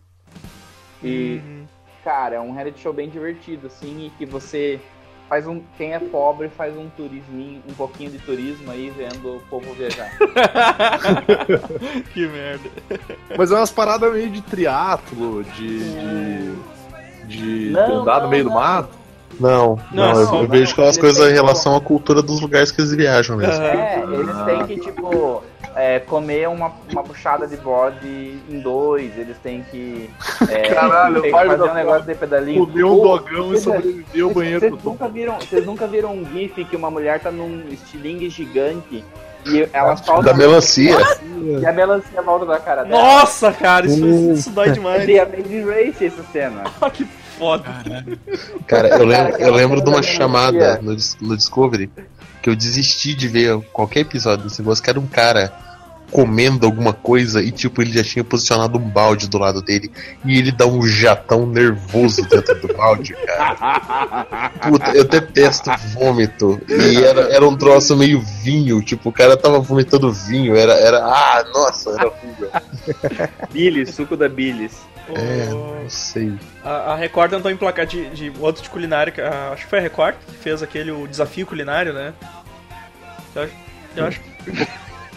E, Uhum. cara, é um reality show bem divertido, assim, e que você faz um. Quem é pobre faz um turisminho, um pouquinho de turismo aí, vendo o povo viajar. que merda. Mas é umas paradas meio de triatlo, de. de, de Não, andar no não, meio do não. mato. Não, Não, não, eu, só- eu vejo aquelas Ele coisas em relação à cultura dos lugares que eles viajam mesmo. É, eles têm que, tipo, é, comer uma, uma puxada de bode em dois, eles têm que, é, Caralho, tem que fazer um negócio de pedalinho. Comeu um dogão e vocês- sobreviveu ao banheiro do Tom. nunca viram, vocês nunca viram um gif que uma mulher tá num estilingue gigante e ela solta Da melancia. e a melancia volta da cara dela. Nossa, cara, isso, isso dói É demais. The Amazing Race essa cena. Ah, que foda. Caralho. Cara, eu lembro, eu lembro de uma chamada melancia. no, no Discovery que eu desisti de ver qualquer episódio desse negócio, que era um cara comendo alguma coisa e tipo, ele já tinha posicionado um balde do lado dele e ele dá um jatão nervoso dentro do balde, cara. Puta, eu detesto vômito. E era, era um troço meio vinho, tipo, o cara tava vomitando vinho, era, era ah, nossa, era horrível. Billy, suco da Billis. É, O- não sei. A, a Record tentou emplacar de, de outro de culinária, que, a- acho que foi a Record que fez aquele o desafio culinário, né? Eu acho, eu acho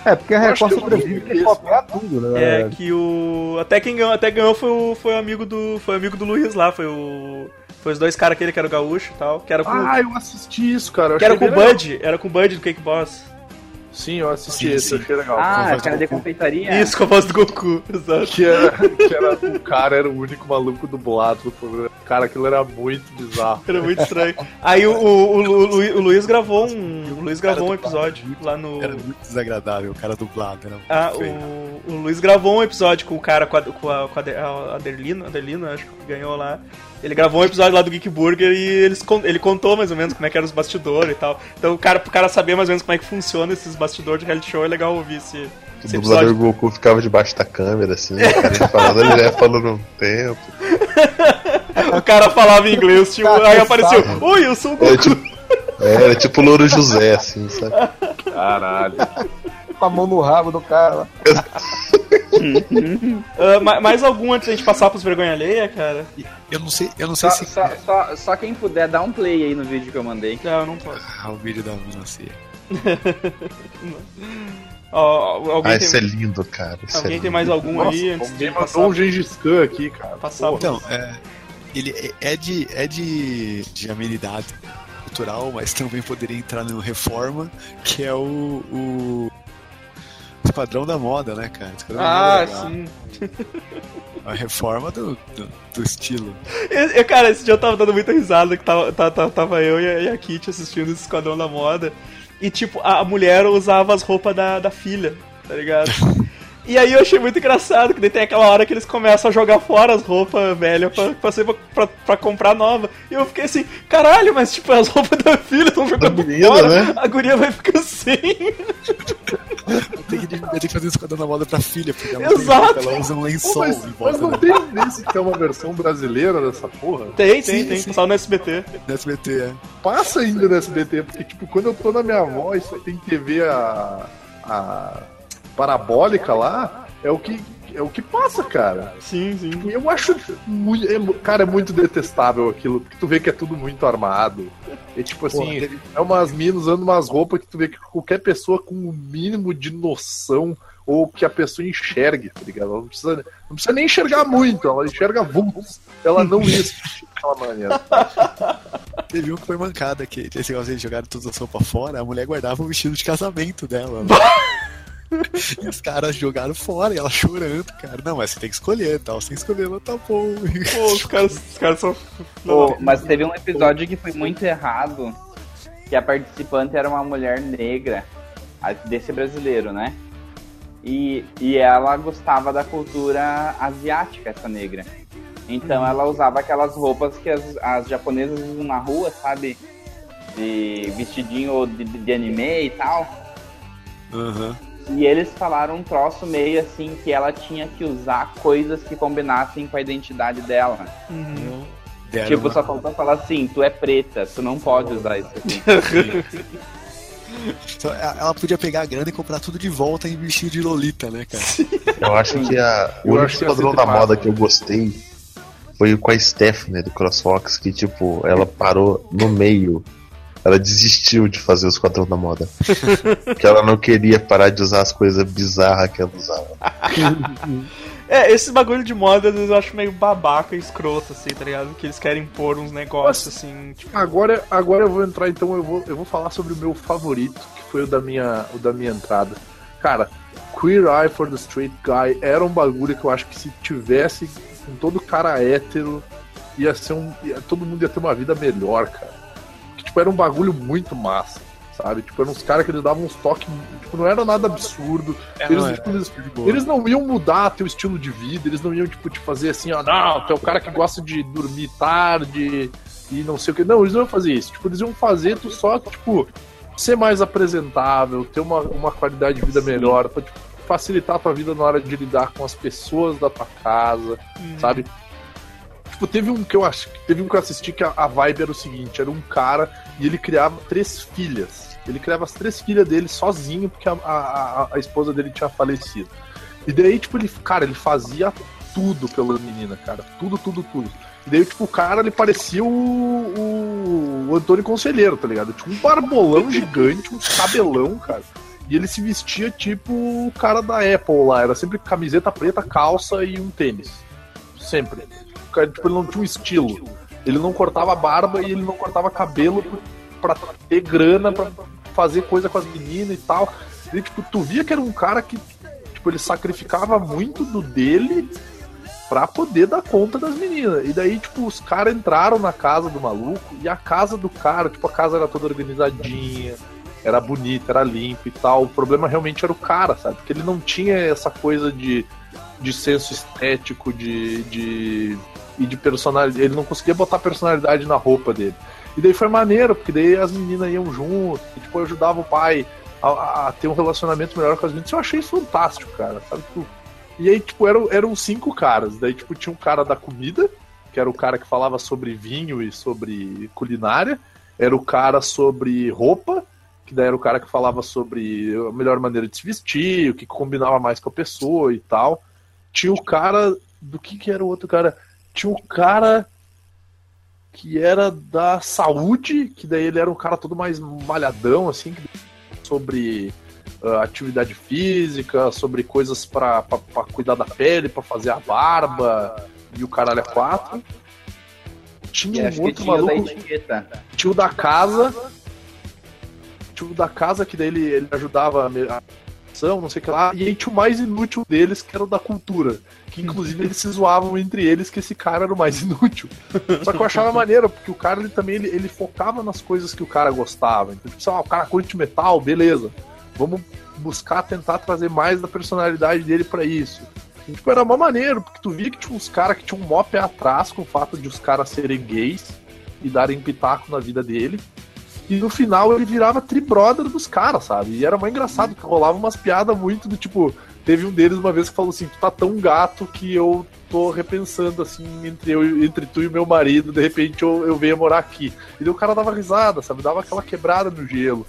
É, porque a Record que sobrevive isso. copiar tudo, né? é, que o. Até quem ganhou, até ganhou foi o, foi o amigo do. Foi o amigo do Luiz lá, foi o. Foi os dois caras aquele que era o gaúcho e tal. Que era com, Ah, eu assisti isso, cara. eu que era com o. Bud, era com o Bud do Cake Boss. Sim, eu assisti Sim, esse, sim. achei legal. Ah, cara de confeitaria? Isso, com a voz do Goku, exato. Que era, que era o cara era o único maluco dublado do programa. Cara, aquilo era muito bizarro. Era muito estranho. Aí o, o, o, Lu- o Luiz gravou um. O Luiz gravou um episódio lá no. Era muito desagradável, o cara dublado. Era muito Ah, feio. o, o Luiz gravou um episódio com o cara, com a, com a, com a Adelina, Adelina, acho que ganhou lá. Ele gravou um episódio lá do Geek Burger e eles, ele contou mais ou menos como é que eram os bastidores e tal. Então, o cara, pro cara saber mais ou menos como é que funciona esses bastidores de reality show, é legal ouvir esse, O esse dublador episódio. Goku ficava debaixo da câmera, assim, o cara falando, ele já um tempo. O cara falava inglês, tipo, aí apareceu, oi, eu sou o Era Goku. tipo, é, era tipo o Louro José, assim, sabe? Caralho. Com a mão no rabo do cara. Ma- mais algum antes da gente passar pros vergonha alheia, cara? Eu não sei, eu não sei Só, se. só, só, só quem puder, dá um play aí no vídeo que eu mandei. Não, eu não posso. Ah, o vídeo da melancia. Alguém Ah, tem, isso é lindo, cara. Isso alguém é tem mais algum Nossa, aí antes de alguém passar? mandou um Gengis Khan aqui, cara. passar. Então, é, ele é- é de, é de, de amenidade cultural, mas também poderia entrar no Reforma, que é o, o Esquadrão da Moda, né, cara? Esquadrão Ah, sim. A reforma do, do, do estilo. Eu- cara, esse dia eu tava dando muita risada que tava, tava, tava- tava eu e a, Kitty assistindo esse Esquadrão da Moda. E, tipo, a, a mulher usava as roupas da, da filha, tá ligado? E aí eu achei muito engraçado, que daí tem aquela hora que eles começam a jogar fora as roupas velhas pra, pra, pra, pra comprar nova. E eu fiquei assim, caralho, mas tipo, as roupas da filha estão jogando menina, fora, né? a guria vai ficar sem. Tem que, tem que fazer o Esquadrão da Moda pra filha, porque ela, Exato. tem, ela usa um Pô, lençol mas, mas não tem nesse que é uma versão brasileira dessa porra? Tem, tem, Sim, tem, sim. só no SBT. do SBT. É. Passa ainda no SBT, porque, tipo, quando eu tô na minha avó só tem TV a, a parabólica lá, é o que, é o que passa, cara. Sim, sim. Eu acho muito. é cara, é muito detestável aquilo, porque tu vê que é tudo muito armado. É tipo assim, é umas minas usando umas roupas que tu vê que qualquer pessoa com o mínimo de noção ou que a pessoa enxergue, tá ligado? Ela não precisa, não precisa nem enxergar muito, ela enxerga vultos. Ela não vestir daquela maneira. Teve um que foi mancada, que esse negócio de jogar todas as roupas fora, a mulher guardava o vestido de casamento dela. né? e os caras jogaram fora e ela chorando, cara. Não, mas você tem que escolher tal. Sem escolher, ela tá bom. Pô, os caras, os caras são. Pô, mas teve um episódio que foi muito errado, que a participante era uma mulher negra, desse brasileiro, né? E, e ela gostava da cultura asiática, essa negra. Então ela usava aquelas roupas que as, as japonesas usam na rua, sabe? De vestidinho de, de anime e tal. Aham. E eles falaram um troço meio assim que ela tinha que usar coisas que combinassem com a identidade dela. Deram tipo, uma- só faltou falar assim, tu é preta, tu não pode usar isso aqui. Então, ela podia pegar a grana e comprar tudo de volta em vestido de Lolita, né, cara? Eu acho que a, o único padrão da moda que eu gostei foi com a Stephanie do CrossFox, que tipo, ela parou no meio. Ela desistiu de fazer os quadrão da moda. Porque ela não queria parar de usar as coisas bizarras que ela usava. É, esse bagulho de moda às vezes eu acho meio babaca e escroto, assim, tá ligado? Que eles querem pôr uns negócios assim, tipo. Agora, agora eu vou entrar, então eu vou, eu vou falar sobre o meu favorito, que foi o da minha, o da minha entrada. Cara, Queer Eye for the Straight Guy era um bagulho que eu acho que se tivesse com todo cara hétero, ia ser um. ia- todo mundo ia ter uma vida melhor, cara. Tipo, era um bagulho muito massa, sabe? Tipo, eram uns caras que eles davam uns toques. Tipo, não era nada absurdo. eles, não era. tipo, eles, eles não iam mudar teu estilo de vida, eles não iam, tipo, te fazer assim, ó, não, tu é o cara que gosta de dormir tarde e não sei o que. Não, eles não iam fazer isso. Tipo, eles iam fazer tu só, tipo, ser mais apresentável, ter uma, uma qualidade de vida melhor, pra tipo, facilitar a tua vida na hora de lidar com as pessoas da tua casa, sabe? Tipo, teve um que eu acho, teve um que eu assisti que a, a vibe era o seguinte, era um cara e ele criava três filhas. Ele criava as três filhas dele sozinho, porque a, a, a- esposa dele tinha falecido. E daí, tipo, ele, cara, ele fazia tudo pela menina, cara. Tudo, tudo, tudo. E daí, tipo, o cara, ele parecia o, o, o Antônio Conselheiro, tá ligado? Tinha um barbolão gigante, um cabelão, cara. E ele se vestia tipo o cara da Apple lá. Era sempre camiseta preta, calça e um tênis. Sempre. Tipo, ele não tinha um estilo. Ele não cortava barba e ele não cortava cabelo pra ter grana pra fazer coisa com as meninas e tal. E, tipo, tu via que era um cara que, tipo, ele sacrificava muito do dele pra poder dar conta das meninas. E daí, tipo, os caras entraram na casa do maluco e a casa do cara, tipo, a casa era toda organizadinha, era bonita, era limpa e tal. O problema realmente era o cara, sabe? Porque ele não tinha essa coisa de, de senso estético, de, de. E de personalidade. Ele não conseguia botar personalidade na roupa dele. E daí foi maneiro, porque daí as meninas iam junto, e, tipo, ajudava o pai a, a ter um relacionamento melhor com as meninas. Eu achei isso fantástico, cara. Sabe? Tipo, e aí, tipo, eram, eram cinco caras. Daí, tipo, tinha um cara da comida, que era o cara que falava sobre vinho e sobre culinária. Era o cara sobre roupa, que daí era o cara que falava sobre a melhor maneira de se vestir, o que combinava mais com a pessoa e tal. Tinha o cara. Do que que era o outro cara? Tinha o cara que era da saúde, que daí ele era um cara todo mais malhadão, assim, que- sobre ah, atividade física, sobre coisas pra cuidar da pele, pra fazer a barba e o caralho é quatro. Tinha um outro tinha maluco, tio da casa. Tio da casa, que daí ele, ele ajudava a ação, não sei o que lá. E aí tinha o mais inútil deles, que era o da cultura. Que inclusive eles se zoavam entre eles que esse cara era o mais inútil. Só que eu achava maneiro, porque o cara ele também ele, ele focava nas coisas que o cara gostava. Então, tipo, sei lá, o cara curte metal, beleza. Vamos buscar tentar trazer mais da personalidade dele pra isso. E, tipo, era mó maneiro, porque tu via que tinha uns caras que tinham um mó pé atrás com o fato de os caras serem gays e darem pitaco na vida dele. E no final ele virava tri-brother dos caras, sabe? E era mais engraçado, que rolava umas piadas muito do tipo. Teve um deles uma vez que falou assim: Tu tá tão gato que eu tô repensando assim entre, eu, entre tu e meu marido, de repente eu, eu venho morar aqui. E daí o cara dava risada, sabe? Dava aquela quebrada no gelo.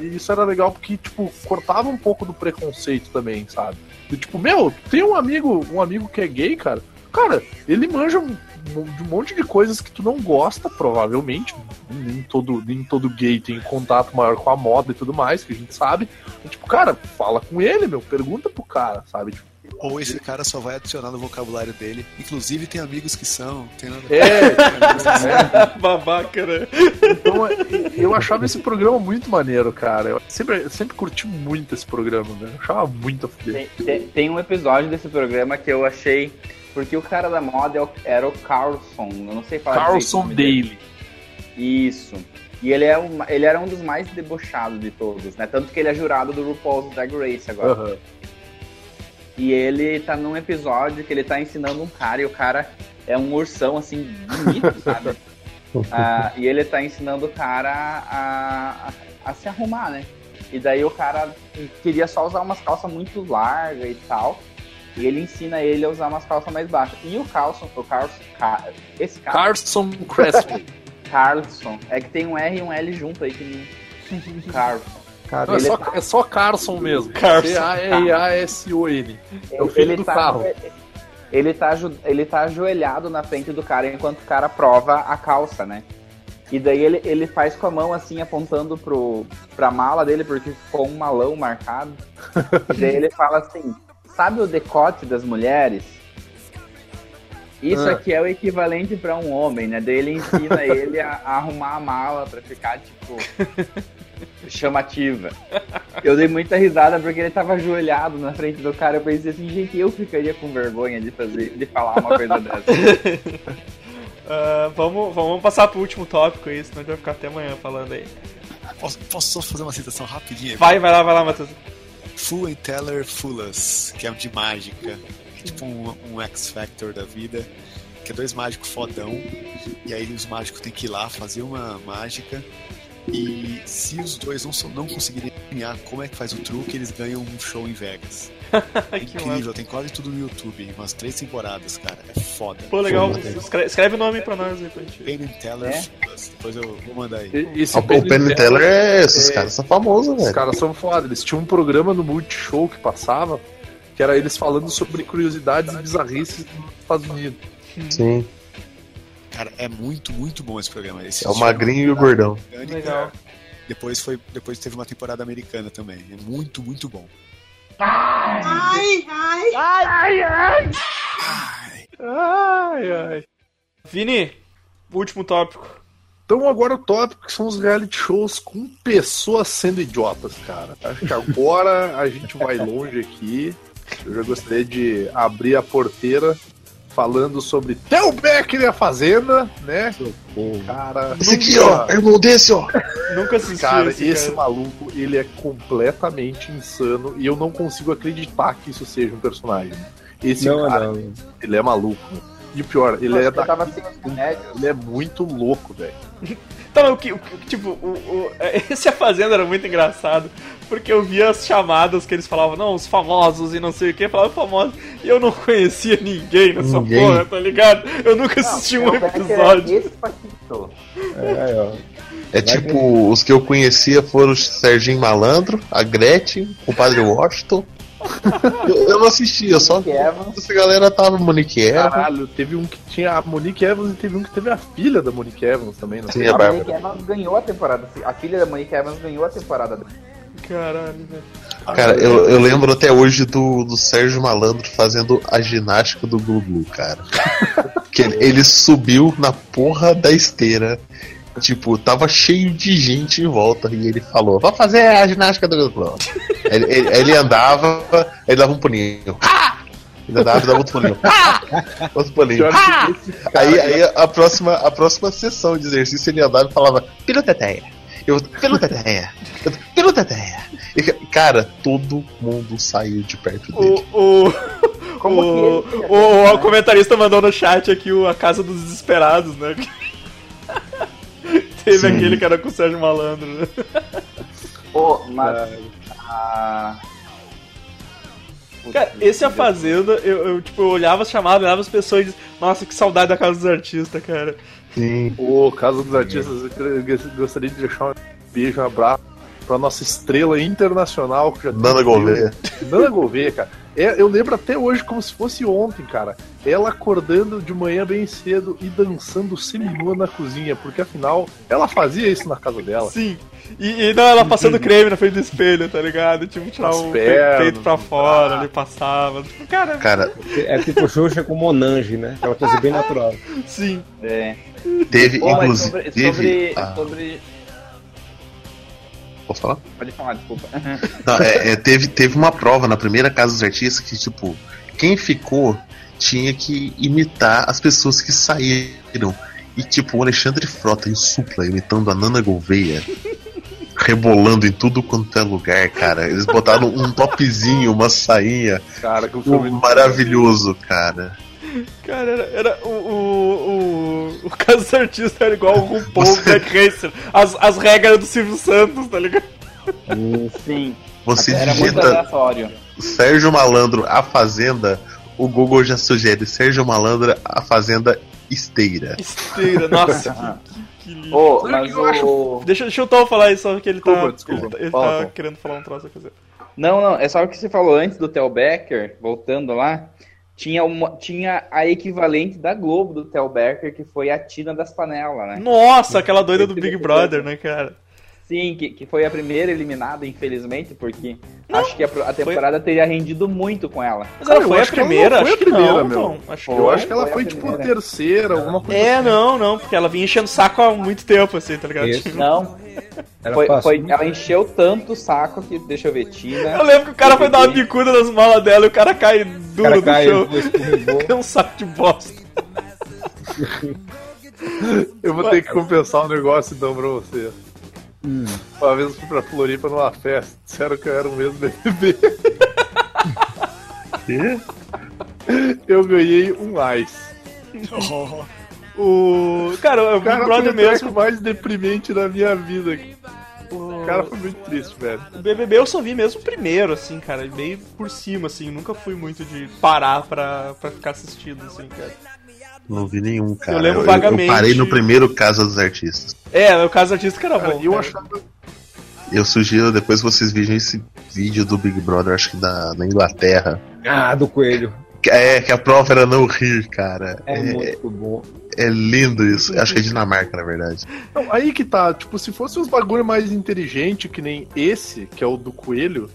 E isso era legal porque, tipo, cortava um pouco do preconceito também, sabe? Do tipo, meu, tem um amigo, um amigo que é gay, cara. Cara, ele manja um, de um monte de coisas que tu não gosta, provavelmente. Nem todo, nem todo gay tem contato maior com a moda e tudo mais, que a gente sabe. E, tipo, cara, fala com ele, meu, pergunta pro cara, sabe? Tipo, Ou esse cara só vai adicionar no vocabulário dele. Inclusive tem amigos que são, tem nada é, Babaca, né? então eu achava esse programa muito maneiro, cara. Eu sempre, sempre curti muito esse programa, né? Eu achava muito a fuder. Tem, tem- tem um episódio desse programa que eu achei. Porque o cara da moda é era o Carlson, eu não sei falar Carlson. Daly. Isso. E ele, é um, ele era um dos mais debochados de todos, né? Tanto que ele é jurado do RuPaul's Drag Race agora. Aham. E ele tá num episódio que ele tá ensinando um cara e o cara é um ursão, assim, bonito, sabe? Ah, e ele tá ensinando o cara a, a, a se arrumar, né? E daí o cara queria só usar umas calças muito largas e tal. E ele ensina ele a usar umas calças mais baixas. E o Carlson, o Carlson, Car- esse cara, Carson Crespo. Carlson, é que tem um R e um L junto aí que não. Carlson. Cara, Não, é, Ele só, tá- é só Carson mesmo. Carson. C-A-R-A-S-O-N. É o filho do tá, carro. Ele tá, ele tá ajoelhado na frente do cara enquanto o cara prova a calça, né? E daí ele, ele faz com a mão assim, apontando pro, pra mala dele, porque ficou um malão marcado. E daí ele fala assim: sabe o decote das mulheres? Isso Ah. aqui é o equivalente pra um homem, né? Daí ele ensina ele a, a arrumar a mala pra ficar, tipo, chamativa. Eu dei muita risada porque ele tava ajoelhado na frente do cara. Eu pensei assim, gente, eu ficaria com vergonha de fazer, de falar uma coisa dessa. Ah, vamos, vamos passar pro último tópico aí, senão a gente vai ficar até amanhã falando aí. Posso, posso só fazer uma citação rapidinha? Vai, vai lá, vai lá, Matheus. Full and Teller Fullas, que é de mágica. Tipo um, um X-Factor da vida. Que é dois mágicos fodão. E aí os mágicos têm que ir lá fazer uma mágica. E se os dois não, não conseguirem ganhar como é que faz o truque, eles ganham um show em Vegas. É incrível, tem quase tudo no YouTube. Umas três temporadas, cara. É foda. Pô, legal. Escreve, escreve o nome pra nós aí pra gente. Penn Teller É? Depois eu vou mandar aí. E- Esse O Penn Teller é. Esses É. caras são famosos, Os velho. caras são foda. Eles tinham um programa no Multishow que passava, que era eles falando sobre curiosidades e bizarrices dos Estados Unidos. Sim. Cara, é muito, muito bom esse programa. Esse É o magrinho e o gordão. Orgânica. Legal. Depois foi, depois teve uma temporada americana também. É muito, muito bom. Ai, ai. Vini, último tópico. Então agora o tópico que são os reality shows com pessoas sendo idiotas, cara. Acho que agora a gente vai longe aqui. Eu já gostaria de abrir a porteira falando sobre Theo Becker e a Fazenda, né? Cara, Esse aqui, ó. É irmão desse, ó. Nunca assisti Cara, esse, esse cara. maluco, ele é completamente insano e eu não consigo acreditar que isso seja um personagem. Esse Não, cara, não. ele é maluco. E o pior, ele é Eu da... tava assim. Ele é muito louco, velho. Tá, mas o que, o tipo, o, o- esse A Fazenda era muito engraçado, porque eu via as chamadas que eles falavam, não, os famosos e não sei o que, falavam famosos, e eu não conhecia ninguém nessa Ninguém. porra, tá ligado? Eu nunca assisti um episódio. É. É, ó. É tipo, os que eu conhecia foram o Serginho Malandro, a Gretchen, o Padre Washington. Eu, eu não assistia, eu só essa galera tava Monique Evans. Caralho, teve um que tinha a Monique Evans e teve um que teve a filha da Monique Evans também, não Sim, sei. a A Bárbara. Monique Evans ganhou a temporada. A filha da Monique Evans ganhou a temporada. Caralho, velho. Cara, eu, eu lembro até hoje do, do Sérgio Malandro fazendo a ginástica do Glu-Glu, cara. que ele, ele subiu na porra da esteira. Tipo, tava cheio de gente em volta. E ele falou: Vou fazer a ginástica do Glu-Glu. ele, ele, ele andava, ele dava um pulinho. Ah! Ele andava e dava outro pulinho. Ah! Outro pulinho. Ah! esse cara, Aí, aí a, próxima, a próxima sessão de exercício ele andava e falava: Piloteteia. Eu, piloteteia. Eu, Piloteteia. E, cara, todo mundo saiu de perto dele. O, o, Como o, que ele- o, o comentarista mandou no chat aqui o A Casa dos Desesperados, né? Teve Sim. aquele que era com o Sérgio Malandro, né? Pô, mas. a- Cara, esse A Fazenda, eu, eu, tipo, eu olhava as chamadas, olhava as pessoas e dizia, nossa, que saudade da Casa dos Artistas, cara. Sim. O caso dos artistas, eu gostaria de deixar um beijo, um abraço pra nossa estrela internacional que já tem Nana Gouveia. Nana Gouveia, cara. É, eu lembro até hoje como se fosse ontem, cara. Ela acordando de manhã bem cedo e dançando seminua na cozinha, porque afinal ela fazia isso na casa dela. Sim. E, e não, ela passando creme na frente do espelho, tá ligado? Tipo, tirar o pernas, peito pra fora, ali passava. Cara, Cara, É tipo Xuxa com Monange, né? Aquela coisa bem natural. sim. É. teve, Pô, inclusive. sobre. teve- sobre, ah, sobre- posso falar? Pode falar, desculpa. Não, é, é, teve, teve uma prova na primeira Casa dos Artistas que, tipo, quem ficou tinha que imitar as pessoas que saíram. E, tipo, o Alexandre Frota e o Supla imitando a Nana Gouveia rebolando em tudo quanto é lugar, cara. Eles botaram um topzinho, uma sainha. Cara, que filme Maravilhoso, cara. Cara, era, era o, o, o, o caso dos artistas era igual o RuPaul Você- Black Racer. As, as regras do Silvio Santos, tá ligado? Sim, Você era muito digita aleatório. Sérgio Malandro, a Fazenda, o Google já sugere Sérgio Malandro, a Fazenda Esteira. Esteira, nossa, que, que Sabe mas o eu acho? o. Deixa, deixa o Tom falar isso, só que ele tá, Desculpa, desculpa. ele, tá- ele Fala, tá querendo falar um troço. Não, não, é só o que você falou antes do Tel Becker, voltando lá. Tinha, uma, tinha a equivalente da Globo do Tel Becker, que foi a Tina das Panelas, né? Nossa, aquela doida do Big Brother, né, cara? Sim, que, que foi a primeira eliminada, infelizmente, porque acho que a, a temporada teria rendido muito com ela. Mas ela Cara, foi a não primeira? foi a acho que primeira, não, meu. Tom. Acho que Eu Foi, acho que ela foi foi tipo a terceira, alguma coisa É, assim. não, não, porque ela vinha enchendo o saco há muito tempo, assim, tá ligado? Isso. Não, Ela foi, foi- ela encheu tanto o saco que, deixa eu ver, Tina. Eu lembro que o cara foi dar uma bicuda nas malas dela e o cara cai duro cara no caiu, chão. É um saco de bosta. Eu vou ter que compensar um negócio então pra você. Hum. Uma vez eu fui pra Floripa numa festa, disseram que eu era o mesmo BBB. Quê? Eu ganhei um ice. Oh, O. Cara, o Big Cara, foi Brother o mesmo. mais deprimente da minha vida. O... O cara foi muito triste, velho. o BBB eu só vi mesmo o primeiro, assim, cara, meio por cima, assim. Nunca fui muito de parar pra, pra ficar assistindo, assim, cara. Não vi nenhum, cara. Eu lembro eu, vagamente. parei no primeiro Casa dos Artistas. É, o caso artístico era Cara, bom. eu cara. achava. Eu sugiro depois que vocês vejam esse vídeo do Big Brother, acho que da, da Inglaterra. Ah, do coelho. Que- É, que a prova era não rir, cara. É, É, muito bom. É lindo isso. Acho que é Dinamarca, na verdade. Não, aí que tá, tipo, se fosse uns bagulho mais inteligente que nem esse, que é o do coelho,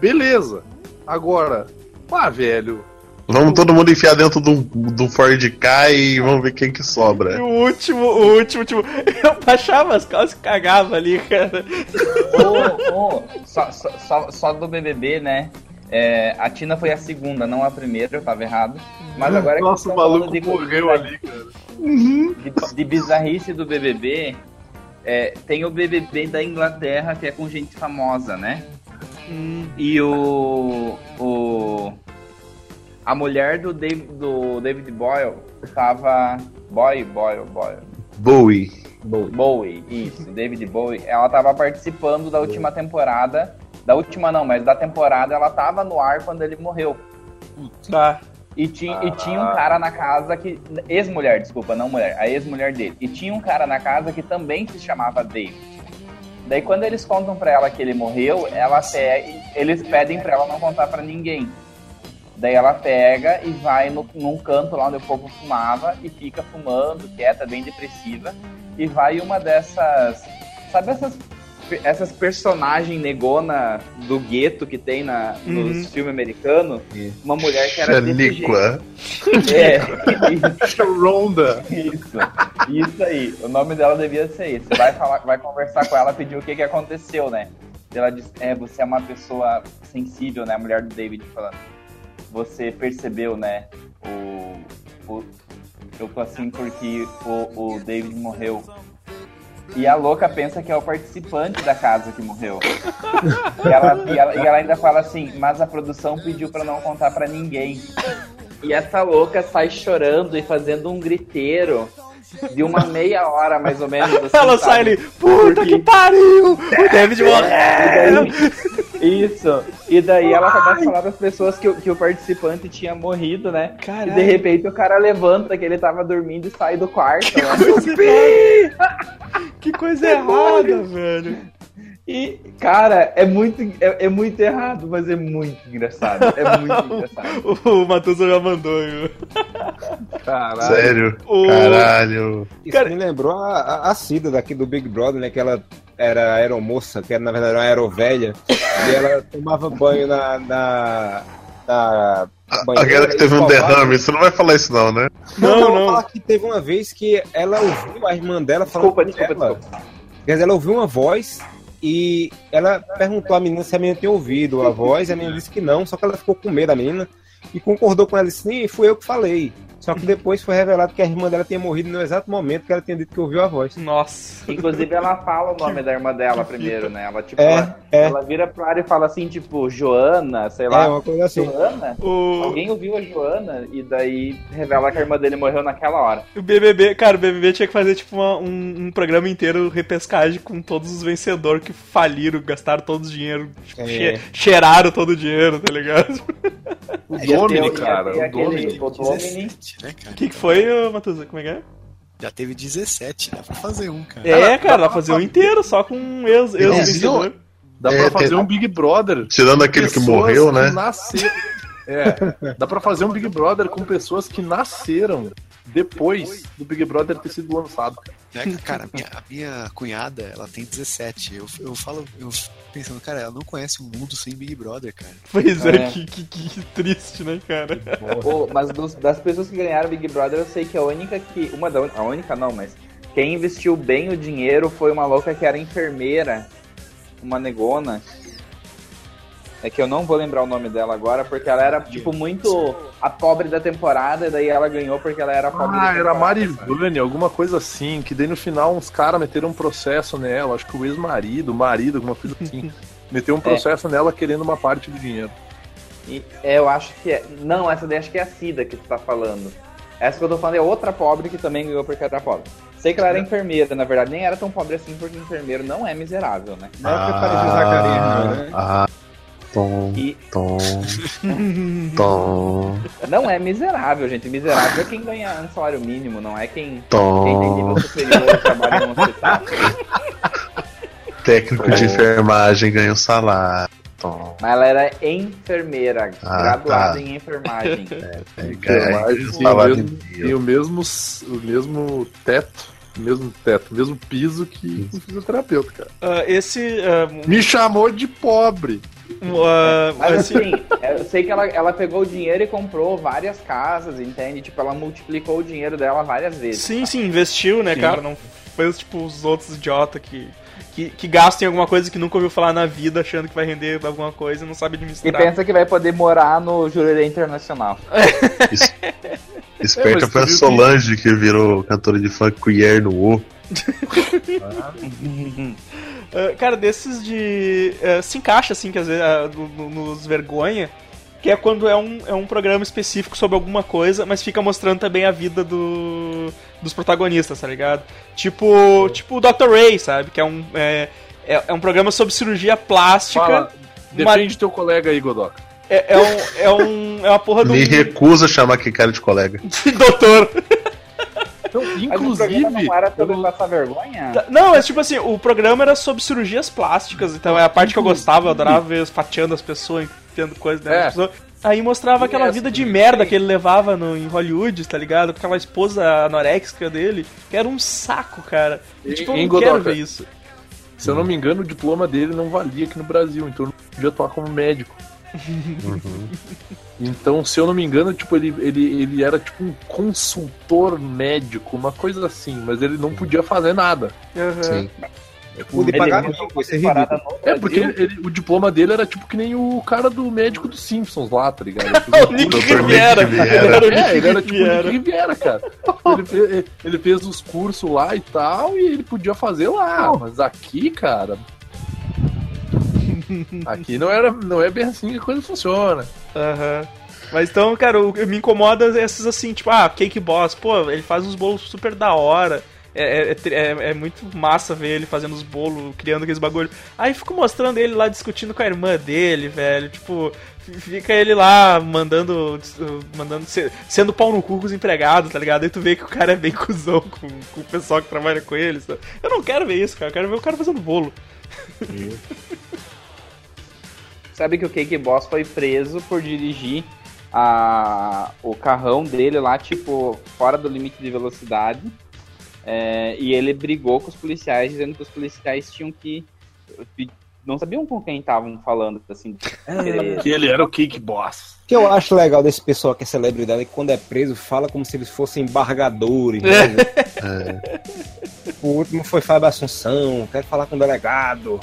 beleza. Agora, ah, velho. Vamos todo mundo enfiar dentro de de um Ford K e vamos ver quem que E sobra. o último, o último, tipo, eu baixava as calças e cagava ali, cara. Ô, só, só, só, só do BBB, né? É, a Tina foi a segunda, não a primeira, eu tava errado. Mas agora que Nossa, o vocês tão maluco de- morreu ali, cara. de, de bizarrice do BBB, é, tem o BBB da Inglaterra, que é com gente famosa, né? Hum, E o. o a mulher do David, do David Boyle tava. Boy, Boyle, Boyle. Bowie. Bowie, isso, David Bowie. Ela tava participando da última temporada. Da última não, mas da temporada ela tava no ar quando ele morreu. tá. E, ti, e tinha um cara na casa que. Ex-mulher, desculpa, não mulher. A ex-mulher dele. E tinha um cara na casa que também se chamava David. Daí quando eles contam pra ela que ele morreu, ela pega, eles pedem pra ela não contar pra ninguém. Daí ela pega e vai no, num canto lá onde o povo fumava e fica fumando, quieta, bem depressiva. E vai uma dessas. Sabe essas, essas personagens negona do gueto que tem na, nos Uhum. filmes americanos? Uma mulher que era desse jeito. Xaniqua. É, Ronda. isso, isso aí. O nome dela devia ser esse. Você vai falar, vai conversar com ela, pedir o que, que aconteceu, né? Ela diz, é, você é uma pessoa sensível, né? A mulher do David falando. Você percebeu, né? O, o eu tô assim porque o, o David morreu. E a louca pensa que é o participante da casa que morreu. E ela, e ela, e ela ainda fala assim, mas a produção pediu pra não contar pra ninguém. E essa louca sai chorando e fazendo um griteiro de uma meia hora, mais ou menos. assim, Ela sai ali, puta Porque- que pariu! O David morreu! E daí- Isso. E daí ela começa a falar para as pessoas que, o- que o participante tinha morrido, né? Caralho. E de repente o cara levanta que ele tava dormindo e sai do quarto. né? Que coisa errada, velho. E, cara, é muito, é, é muito errado, mas é muito engraçado. É muito engraçado. O Matusa já mandou, viu? Caralho. Sério? O- Caralho. Isso Cara- me lembrou a, a, a Cida daqui do Big Brother, né? Que ela era aeromoça, que era, na verdade era uma aerovelha. e ela tomava banho na. na, na banheira Aquela que teve um derrame, você não vai falar isso não, né? Não, Não, não. Falar que teve uma vez que ela ouviu a irmã dela falando Desculpa, desculpa, ela. desculpa. Quer dizer, ela ouviu uma voz e ela perguntou à menina se a menina tinha ouvido a voz, a menina disse que não, só que ela ficou com medo da menina e concordou com ela disse, sim, fui eu que falei. Só que depois foi revelado que a irmã dela tinha morrido no exato momento que ela tinha dito que ouviu a voz. Nossa. Inclusive, ela fala o nome da irmã dela primeiro, né? Ela, tipo, É, ela, é. ela vira pro ar e fala assim, tipo, Joana, sei É, lá. uma coisa assim. Joana? O, Alguém ouviu a Joana e daí revela que a irmã dele morreu naquela hora. o BBB, cara, o BBB tinha que fazer tipo uma- um, um programa inteiro repescagem com todos os vencedores que faliram, gastaram todo o dinheiro, tipo, É. che- cheiraram todo o dinheiro, tá ligado? O É, Domini, cara. O aquele- Domini. O Domini. 17, né, cara? O que, que foi, Matuza? Como é que é? Já teve 17, dá pra fazer um, cara. É, cara, dá pra fazer um inteiro só com um ex- ex-vencedor. Dá É, pra fazer tem- um Big Brother. Tirando aquele que morreu, né? que nasceram- É, dá pra fazer um Big Brother com pessoas que nasceram depois do Big Brother ter sido lançado. Né, cara, a minha, a minha cunhada, ela tem 17. Eu, eu falo, eu pensando, cara, ela não conhece um mundo sem Big Brother, cara. Pois é, É. que, que, que triste, né, cara? Pô, mas dos- das pessoas que ganharam Big Brother, eu sei que a única que. Uma da a única não, mas quem investiu bem o dinheiro foi uma louca que era enfermeira, uma negona. É que eu não vou lembrar o nome dela agora, porque ela era, tipo, muito a pobre da temporada, e daí ela ganhou porque ela era a pobre da Ah, era temporada. Marivânia, alguma coisa assim, que daí no final uns caras meteram um processo nela, acho que o ex-marido, o marido, alguma coisa assim. Meteu um processo nela querendo uma parte do dinheiro. E, é, eu acho que é. Não, essa daí acho que é a Cida que tu tá falando. Essa que eu tô falando é outra pobre que também ganhou porque era pobre. Sei que ela era enfermeira, na verdade, nem era tão pobre assim, porque enfermeiro não é miserável, né? Não é porque parecia o Zacarias, não, né? Ah, tom, E tom, tom, não é miserável, gente. Miserável é quem ganha um salário mínimo, não é quem, quem tem nível tom. superior e trabalha no hospital. Técnico de enfermagem ganha um salário. Tom. Mas ela era enfermeira, Ah, graduada tá. em enfermagem. É, ganha Enfermagem um tem o salário mesmo, o mesmo, o mesmo teto, o mesmo teto, o mesmo piso que o fisioterapeuta, cara. Ah, esse. ah, Me chamou de pobre. Ah, Mas assim, eu sei que ela, ela pegou o dinheiro e comprou várias casas, entende? Tipo, ela multiplicou o dinheiro dela várias vezes. Sim, sim, investiu, né, Sim. cara? Não fez tipo os outros idiotas que, que, que gastam em alguma coisa que nunca ouviu falar na vida, achando que vai render alguma coisa e não sabe E administrar. pensa que vai poder morar no Jurerê Internacional. Es- É, Esperta mas foi a tu viu Solange que virou cantora de funk queer no U. Ah, cara, desses de. ah, se encaixa, assim, que às vezes no- no- nos vergonha. Que é quando é um, é um programa específico sobre alguma coisa, mas fica mostrando também a vida do, dos protagonistas, tá ligado? Tipo, tipo o Dr. Ray, sabe? Que é um, é, é, é um programa sobre cirurgia plástica. Fala, defende teu colega aí, Godoka. É, é, um, é, um, é uma porra do Me recusa a chamar aquele cara de colega. doutor. Então, Mas o inclusive, programa não era sobre eu- passar vergonha? Tá, Não, é tipo assim, o programa era sobre cirurgias plásticas, então é a parte que eu gostava, eu adorava ver fatiando as pessoas, enfiando coisa dentro É. das pessoas. Aí mostrava aquela vida de merda que ele levava no, em Hollywood, tá ligado? Com aquela esposa anoréxica dele, que era um saco, cara. E, tipo, eu não quero Godoka. ver isso. se eu não me engano, o diploma dele não valia aqui no Brasil, então eu não podia atuar como médico. Então, se eu não me engano, tipo, ele, ele, ele era tipo um consultor médico, uma coisa assim, mas ele não podia fazer nada. Aham. Sim. Pude Ele pagar mesmo mico, isso é É, porque ele- ele- o diploma dele era tipo que nem o cara do médico dos Simpsons lá, tá ligado? O Nick Riviera. Ele É, ele era tipo o. Nick Riviera, cara. Ele ele fez os cursos lá e tal, e ele podia fazer lá. Mas aqui, cara. Aqui não, era, não é bem assim que a coisa funciona. Aham. Mas então, cara, o que me incomoda esses assim, tipo, ah, Cake Boss, pô, ele faz uns bolos super da hora. É, é, é é- é muito massa ver ele fazendo os bolos, criando aqueles bagulho. Aí fico mostrando ele lá discutindo com a irmã dele, velho. Tipo, fica ele lá mandando. mandando sendo pau no cu com os empregados, tá ligado? Aí tu vê que o cara é bem cuzão com, com o pessoal que trabalha com ele. sabe? Eu não quero ver isso, cara. Eu quero ver o cara fazendo bolo. Sabe que o Cake Boss foi preso por dirigir a, o carrão dele lá, tipo, fora do limite de velocidade. É, e ele brigou com os policiais, dizendo que os policiais tinham que. Não sabiam com quem estavam falando, assim. ele- Que ele era o Cake Boss. O que eu acho legal desse pessoal que é celebridade é que quando é preso fala como se eles fossem embargadores. né? O último foi Fábio Assunção, quero falar com o delegado.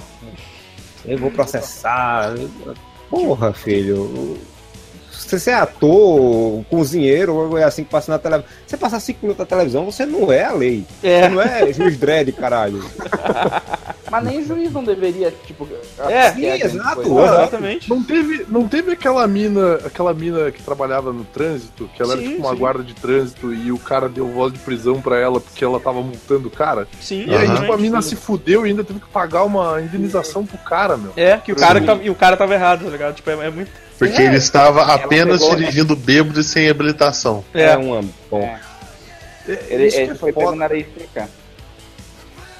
Eu vou processar. Porra, filho. Se você é ator, cozinheiro, ou é assim que passa na televisão. Você passar cinco minutos na televisão, você não é a lei. É. Você não é juiz dread, caralho. Mas nem juiz não deveria, tipo. É, apreciar sim, grande exato. coisa. Ué. Exatamente. Não teve, não teve aquela mina, aquela mina que trabalhava no trânsito, que ela Sim, era tipo uma sim. guarda de trânsito e o cara deu voz de prisão pra ela porque ela tava multando o cara. Sim, E aí, tipo, a mina sim. se fudeu e ainda teve que pagar uma indenização pro cara, meu. É, que o cara, e o cara tava errado, tá ligado? Tipo, é, é muito. Porque É. ele estava apenas pegou, né? dirigindo bêbado e sem habilitação. É, uma. Bom. É. É, Ele, que ele é foi pego na areia seca.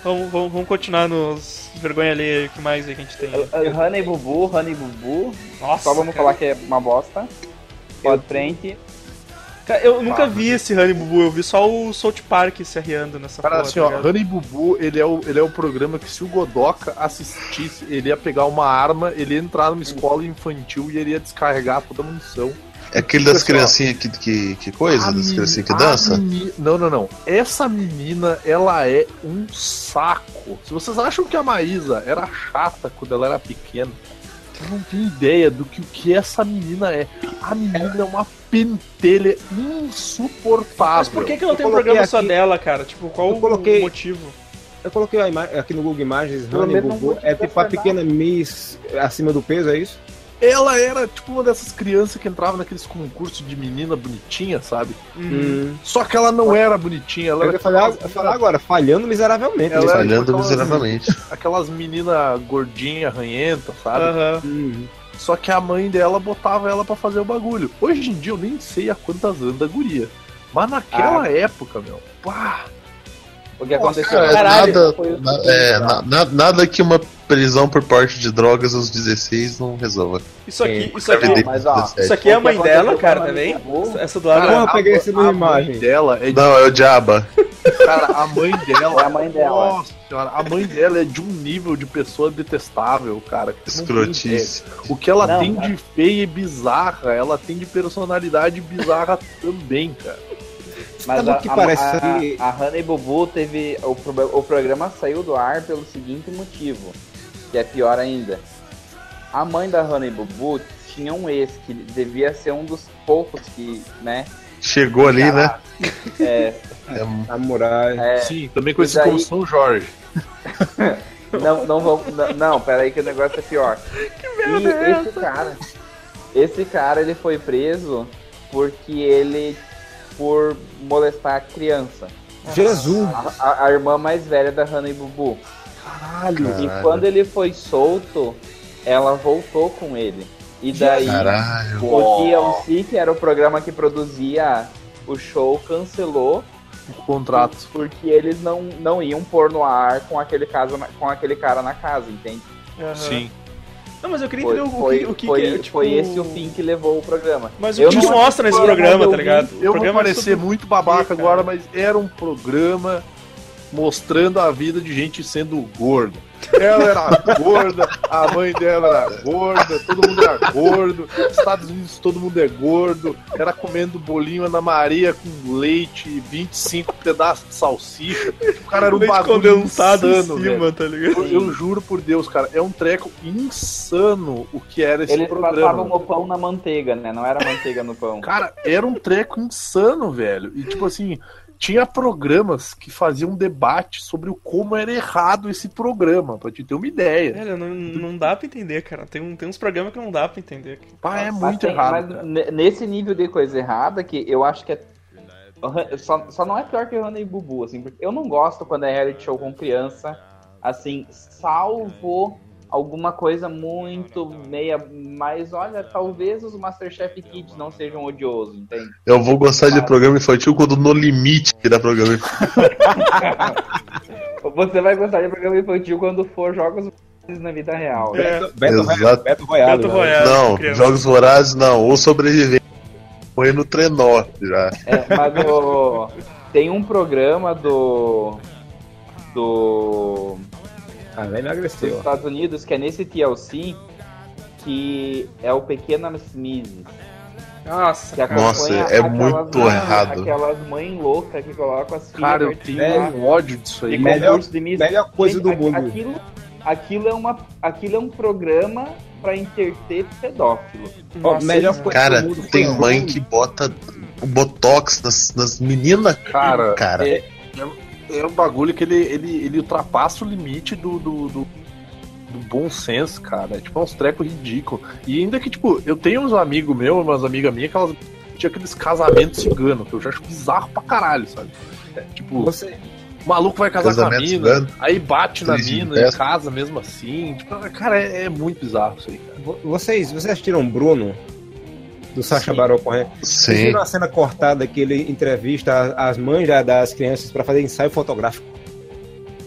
vamos, vamos, vamos continuar nos vergonha ali, o que mais que a gente tem? Uh, Honey Bubu, Honey Bubu. Nossa, Só vamos cara. falar que é uma bosta. Pode frente. Cara, eu nunca vi esse Honey Bubu, eu vi só o South Park se arriando nessa Cara, porra, assim, tá ó, ligado? Honey Bubu, ele é, o, ele é o programa que se o Godoka assistisse, ele ia pegar uma arma, ele ia entrar numa escola infantil e ele ia descarregar toda a munição. É aquele das Pessoal. criancinhas que, que, que coisa? A Das meni- criancinhas que a dança? meni- Não, não, não. Essa menina, ela é um saco. Se vocês acham que a Maísa era chata quando ela era pequena, eu não tenho ideia do que o que essa menina é. A menina é uma pentelha insuportável. Mas por que, que não Eu tem um coloquei programa só aqui- dela, cara? Tipo, qual Eu o coloquei- motivo? Eu coloquei a ima- aqui no Google Imagens, Honey vou É tipo a pequena Miss acima do peso, é isso? Ela era tipo uma dessas crianças que entrava naqueles concursos de menina bonitinha, sabe? Uhum. Só que ela não era bonitinha, ela Eu era ia falar, aquelas eu falar agora, falhando miseravelmente. Ela nesse é- aí. Falhando aquelas- miseravelmente. aquelas meninas gordinhas, ranhentas, sabe? Aham. Uhum. Só que a mãe dela botava ela pra fazer o bagulho. Hoje em dia eu nem sei a quantas anda a guria. Mas naquela época, meu, pá, O que aconteceu? Cara, Caralho, nada, foi na- é, na- na- nada que uma prisão por porte de drogas aos 16 não resolva. Isso aqui, Sim. isso aqui, Não, mas, ó, isso aqui é a mãe dela, cara, também? Bubu? Essa do lado. Porra, peguei essa mesma imagem. dela é de, Não, é o Diaba. cara, a mãe dela É a mãe dela. Nossa senhora, a mãe dela é de um nível de pessoa detestável, cara. Escrotice. O que ela Não, tem cara. de feia e bizarra, ela tem de personalidade bizarra também, cara. Mas a, o que a- parece a, que- a Honey Bubu teve. O, pro- o programa saiu do ar pelo seguinte motivo, que é pior ainda. A mãe da Honey Bubu tinha um ex que devia ser um dos poucos que, né? Chegou ali, né? É, É, Samurai. é, Sim, também conhecido daí- como São Jorge. não, não vou. Não, não, peraí que o negócio é pior. e esse cara. Esse cara ele foi preso porque ele. Por molestar a criança. Jesus! A, a- a irmã mais velha da Honey Bubu. Caralho. E Caralho. quando ele foi solto, ela voltou com ele. E daí, Caralho. o TLC, que era o programa que produzia o show, cancelou O contrato. porque eles não, não iam pôr no ar com aquele, caso, com aquele cara na casa, entende? Aham. Sim. Não, mas eu queria Foi, entender o, foi, que, o que, foi, que é, tipo... foi esse o fim que levou o programa. Mas o Eu que não isso mostra nesse programa, eu tá ligado? O Eu vou programa é parecer sobre- muito babaca agora, mas era um programa mostrando a vida de gente sendo gordo. Ela era gorda, a mãe dela era gorda, todo mundo era gordo, Estados Unidos todo mundo é gordo, era comendo bolinho Ana Maria com leite e 25 pedaços de salsicha. O cara era um leite bagulho condensado insano, em cima, tá ligado? Eu, eu juro por Deus, cara, é um treco insano o que era esse Eles programa. passavam o pão na manteiga, né? Não era manteiga no pão. Cara, era um treco insano, velho. E tipo assim, tinha programas que faziam debate sobre o como era errado esse programa, pra te ter uma ideia. Velho, não, não dá pra entender, cara. Tem, um, tem uns programas que não dá pra entender. Pá, é Mas muito tem- errado. Mas cara. ne- nesse nível de coisa errada, que eu acho que é. Só, só não é pior que Honey Bubu, assim, porque eu não gosto quando é reality show com criança, assim, salvo alguma coisa muito meia. Mas olha, talvez os Masterchef Kids não sejam odiosos, entende? Eu vou gostar de programa infantil quando no limite virar programa infantil. Você vai gostar de programa infantil quando for jogos na vida real. É. Beto, Exato. Beto Royale. Beto né? Royale. Não, criança. Jogos Vorazes não. Ou Sobrevivente. Foi no trenó já. É, mas o- tem um programa do. Do. Ah, velho dos emagreceu. Estados Unidos, que é nesse TLC, que é o Pequenas Misses. Nossa. Nossa, é aquelas muito mães- errado. Aquelas mães loucas que colocam as filhas Cara, eu tenho um ódio disso aí. de Melhor- de Miss. Melhor coisa Gente, do mundo. Aquilo, aquilo é, uma, aquilo é um programa pra interter pedófilo. Ó, melhor coisa Cara, do mundo tem mãe que bota o botox nas, nas meninas. Cara, Cara. É, é, é um bagulho que ele, ele, ele ultrapassa o limite do, do, do, do bom senso, cara. É tipo uns trecos ridículos. E ainda que, tipo, eu tenho uns amigos meus, umas amigas minhas, que elas tinham aqueles casamentos ciganos, que eu já acho bizarro pra caralho, sabe? É, tipo, Você, o maluco vai casar com a mina, cigano. aí bate na mina e casa mesmo assim. Tipo, cara, é, é muito bizarro isso aí, cara. vo- vocês, vocês assistiram Bruno? Do Sacha. Baron Cohen? Vocês Sim. viram a cena cortada que ele entrevista as mães da- das crianças pra fazer ensaio fotográfico?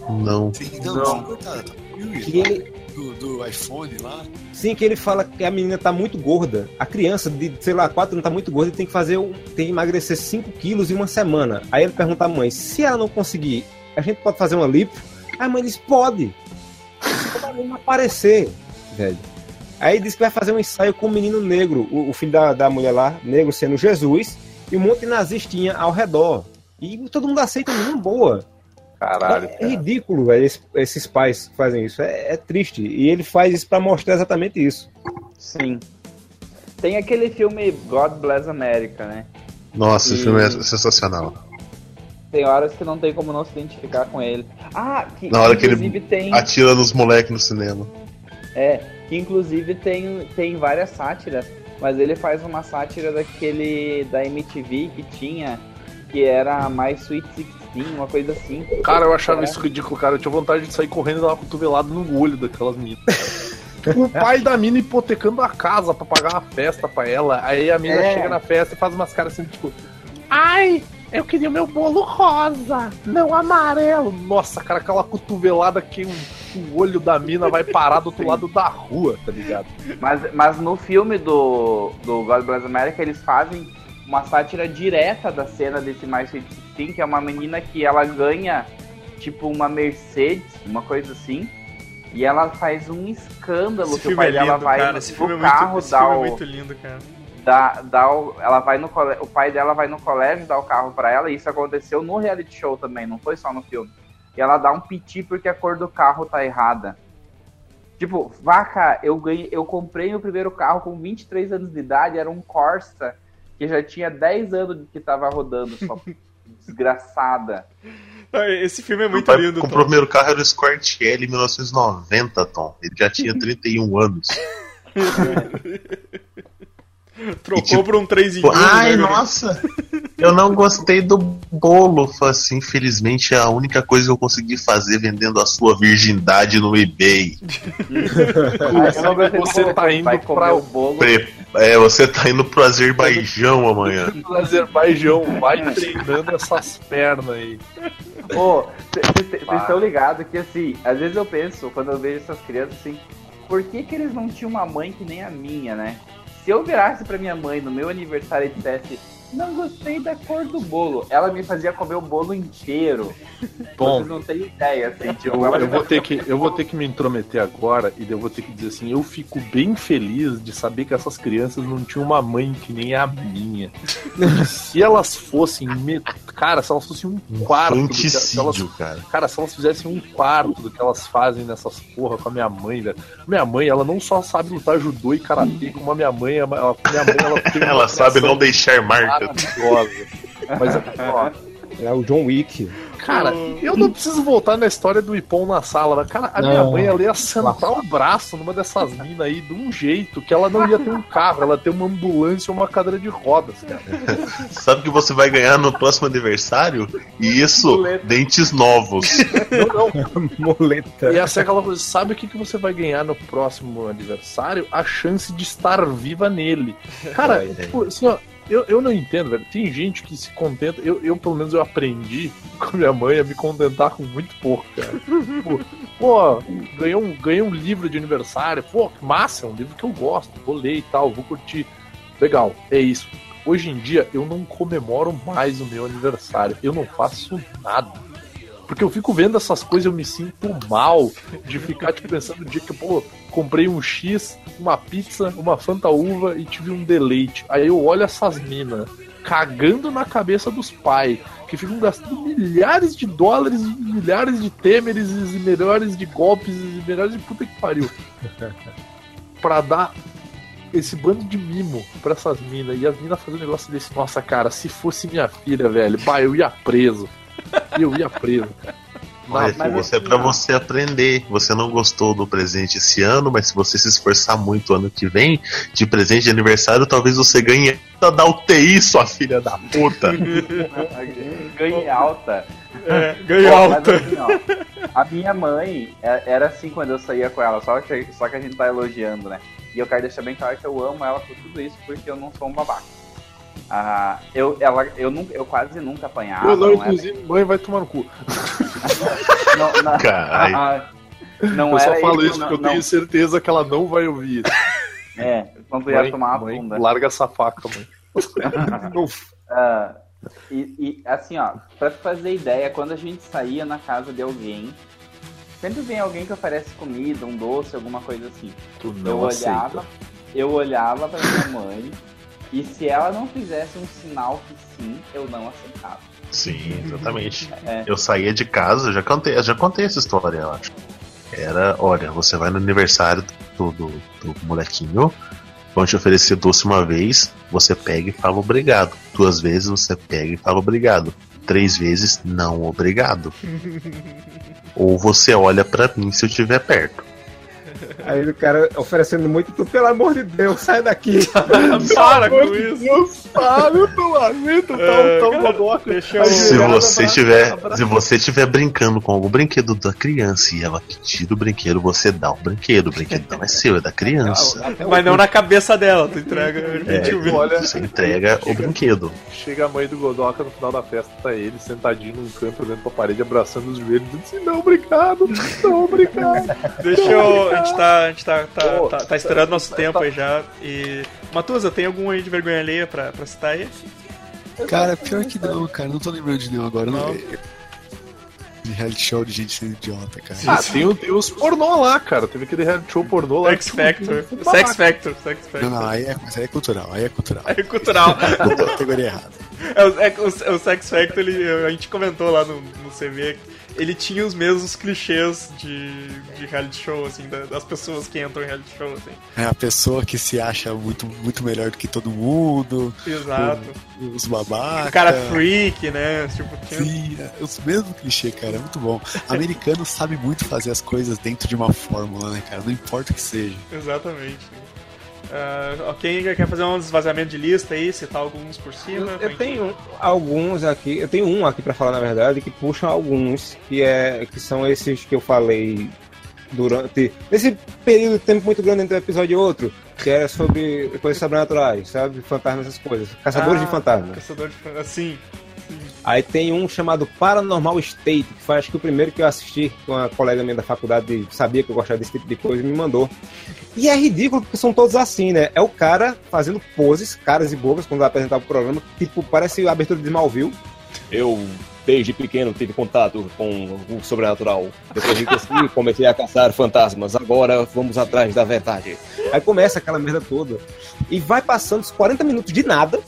Não. Sim, não, Não. não. cortado. Que ele, do, do iPhone lá. sim, que ele fala que a menina tá muito gorda. A criança de, sei lá, 4 anos tá muito gorda e tem que fazer, um- tem que emagrecer 5 quilos em uma semana. Aí ele pergunta à mãe, se ela não conseguir, a gente pode fazer uma lipo? Aí a mãe diz, pode. Aparecer, velho. Aí diz que vai fazer um ensaio com o menino negro, o, o filho da, da mulher lá, negro sendo Jesus, e um monte de nazistinha ao redor. E todo mundo aceita numa boa. Caralho. É, é ridículo, velho, esse- esses pais que fazem isso. É, é triste. E ele faz isso pra mostrar exatamente isso. Sim. Tem aquele filme God Bless America, né? Nossa, o E- filme é sensacional. Tem horas que não tem como não se identificar com ele. Ah, que Na hora que ele inclusive tem. Atira nos moleques no cinema. É, que inclusive tem, tem várias sátiras, mas ele faz uma sátira daquele da MTV que tinha, que era mais Sweet 16, uma coisa assim. Cara, eu achava É. isso ridículo, cara. Eu tinha vontade de sair correndo e dar uma cotovelada no olho daquelas meninas. o pai da mina hipotecando a casa pra pagar uma festa pra ela. Aí a mina É. chega na festa e faz umas caras assim, tipo, ai, eu queria o meu bolo rosa, não amarelo. Nossa, cara, aquela cotovelada que o, o olho da mina vai parar do outro lado da rua, tá ligado? Mas, mas no filme do, do God Bless America, eles fazem uma sátira direta da cena desse mais 16, que é uma menina que ela ganha, tipo, uma Mercedes, uma coisa assim, e ela faz um escândalo Esse que o pai é dela vai cara. no Esse filme é carro muito, esse dar filme é o, muito lindo, cara. Dá, dá o, ela vai no cole, o pai dela vai no colégio dar o carro pra ela e isso aconteceu no reality show também, não foi só no filme. E ela dá um piti porque a cor do carro tá errada. Tipo, vaca, eu ganhei, eu comprei meu primeiro carro com 23 anos de idade, era um Corsa que já tinha 10 anos que tava rodando, só desgraçada. Esse filme é muito pai lindo, comprou o primeiro carro, era o Escort L 1990, Tom. Ele já tinha 31 anos. Trocou E, tipo, por um 3 em 1. Pô, Ai, né, nossa! Eu não gostei do bolo. Assim, infelizmente é a única coisa que eu consegui fazer vendendo a sua virgindade no eBay. Você bolo, tá indo pra- o bolo. Pre- É, você tá indo pro Azerbaijão amanhã. No Azerbaijão, vai treinando essas pernas aí. Ô, vocês estão ligados que assim, às vezes eu penso, quando eu vejo essas crianças assim, por que, que eles não tinham uma mãe que nem a minha, né? Se eu virasse pra minha mãe no meu aniversário e dissesse, não gostei da cor do bolo, ela me fazia comer o bolo inteiro. Bom, Vocês não têm ideia, assim, tipo, Eu, eu vou ter que, eu vou ter que me intrometer agora e eu vou ter que dizer assim, eu fico bem feliz de saber que essas crianças não tinham uma mãe que nem a minha. se elas fossem, me- cara, se elas fossem um quarto, do que, elas, cara. cara, se elas fizessem um quarto do que elas fazem nessas porra com a minha mãe, velho. Minha mãe, ela não só sabe lutar judô e karatê, como a minha mãe, ela, minha mãe, ela tem Ela sabe não deixar marca. Maravilhosa. Mas, ó, É o John Wick. Cara, eu não preciso voltar na história do Ipom na sala. mas, Cara, a minha Não. mãe ela ia sentar o braço numa dessas minas aí de um jeito que ela não ia ter um carro, ela ia ter uma ambulância ou uma cadeira de rodas, cara. Sabe o que você vai ganhar no próximo aniversário? E isso, dentes novos. Não, não. Moleta. E essa é aquela coisa, sabe o que, que você vai ganhar no próximo aniversário? A chance de estar viva nele. Cara, Boa ideia. tipo, assim, ó, eu, eu não entendo, velho. Tem gente que se contenta. Eu, eu, pelo menos, eu aprendi com minha mãe a me contentar com muito pouco, cara. tipo, pô, ganhei um, ganhei um livro de aniversário. Pô, que massa, é um livro que eu gosto. Vou ler e tal, vou curtir. Legal, é isso. Hoje em dia, eu não comemoro mais o meu aniversário. Eu não faço nada. Porque eu fico vendo essas coisas, eu me sinto mal de ficar tipo, pensando no dia que, pô, comprei um X, uma pizza, uma Fanta Uva e tive um deleite. Aí eu olho essas minas cagando na cabeça dos pais, que ficam gastando milhares de dólares, milhares de têmeres e melhores de golpes e melhores de puta que pariu. pra dar esse bando de mimo pra essas minas. E as minas fazendo um negócio desse, nossa, cara, se fosse minha filha, velho, pá, eu ia preso. Eu ia preso. Mas, mas você é pra ó. você aprender. Você não gostou do presente esse ano, mas se você se esforçar muito ano que vem, de presente de aniversário, talvez você ganhe da UTI, sua filha da puta. Ganhe alta. É, ganho Pô, mas alta. assim, ó, a minha mãe é- era assim quando eu saía com ela, só que, só que a gente tá elogiando, né? E eu quero deixar bem claro que eu amo ela por tudo isso, porque eu não sou um babaca. Ah, eu, ela, eu, nunca, eu quase nunca apanhava. Eu não, não era- inclusive, mãe vai tomar no cu. não, não, Caralho. ah, não eu só era falo isso não, porque eu não, tenho certeza que ela não vai ouvir. É, quando ia Mãe, tomar uma mãe, bunda. larga essa faca, mãe. Ah, e, e, assim, ó, pra tu fazer ideia, quando a gente saía na casa de alguém, sempre vem alguém que oferece comida, um doce, alguma coisa assim. Tu eu não olhava, aceita. eu olhava pra minha mãe, e se ela não fizesse um sinal que sim, eu não aceitava. Sim, exatamente. É. Eu saía de casa, eu já contei, já contei essa história, eu acho. Era, olha, você vai no aniversário do, do, do molequinho, vão te oferecer doce uma vez, você pega e fala obrigado. Duas vezes você pega e fala obrigado. Três vezes, não obrigado. Ou você olha pra mim se eu estiver perto. Aí o cara oferecendo muito, tu, pelo amor de Deus, sai daqui. Para com isso. eu aguento, tá, É, tá um cara, bodoca. Deixa eu. Se você abraço, tiver, abraço. se você estiver brincando com algum brinquedo da criança e ela tira o brinquedo, você dá o brinquedo. O brinquedo não é seu, é da criança. Mas não na cabeça dela, tu entrega É, olha- você entrega o brinquedo. Chega a mãe do Godoka no final da festa, tá ele sentadinho num canto olhando pra parede, abraçando os joelhos, dizendo assim, não, obrigado, não, obrigado. Deixa eu. A gente tá. A gente tá, tá, Pô, tá, tá estourando nosso tempo aí já. E. Matusa, tem algum aí de vergonha alheia pra, pra citar aí? Cara, pior que não, cara. Não tô lembrando de nenhum agora. Não. Não. De reality show de gente sendo idiota, cara. Ah, tem, o- tem os pornô lá, cara, teve aquele reality show pornô lá. X Factor. Sex Factor. Sex Não, Factor. não, aí é, mas aí é cultural, aí é cultural. É cultural. Categoria errada. É, o- é, o, o Sex Factor, ele, a gente comentou lá no, no CV, ele tinha os mesmos clichês de, de reality show, assim, da- das pessoas que entram em reality show, assim. É a pessoa que se acha muito, muito melhor do que todo mundo, Exato. os babacas. O cara freak, né? Tipo, tinha- Sim, é os mesmos clichês, cara, é muito bom. Americano sabe muito fazer as coisas dentro de uma fórmula, né, cara? Não importa o que seja. Exatamente. Ah, quem quer fazer um esvaziamento de lista aí, citar alguns por cima? Eu, eu tenho alguns aqui, eu tenho um aqui pra falar na verdade que puxam alguns que é que são esses que eu falei durante nesse período de tempo muito grande entre um episódio e outro, que era sobre coisas sobrenaturais, sabe, fantasmas essas coisas, caçadores Ah, de fantasmas. Caçador de fan- Assim. Aí tem um chamado Paranormal State, que foi acho que o primeiro que eu assisti com uma colega minha da faculdade, sabia que eu gostava desse tipo de coisa e me mandou. E é ridículo porque são todos assim, né? É o cara fazendo poses, caras e bocas, quando vai apresentar o programa, tipo, parece a abertura de Smallville. Eu, desde pequeno, tive contato com o sobrenatural. Depois de cresci, comecei a caçar fantasmas. Agora vamos atrás da verdade. Aí começa aquela merda toda. E vai passando os 40 minutos de nada.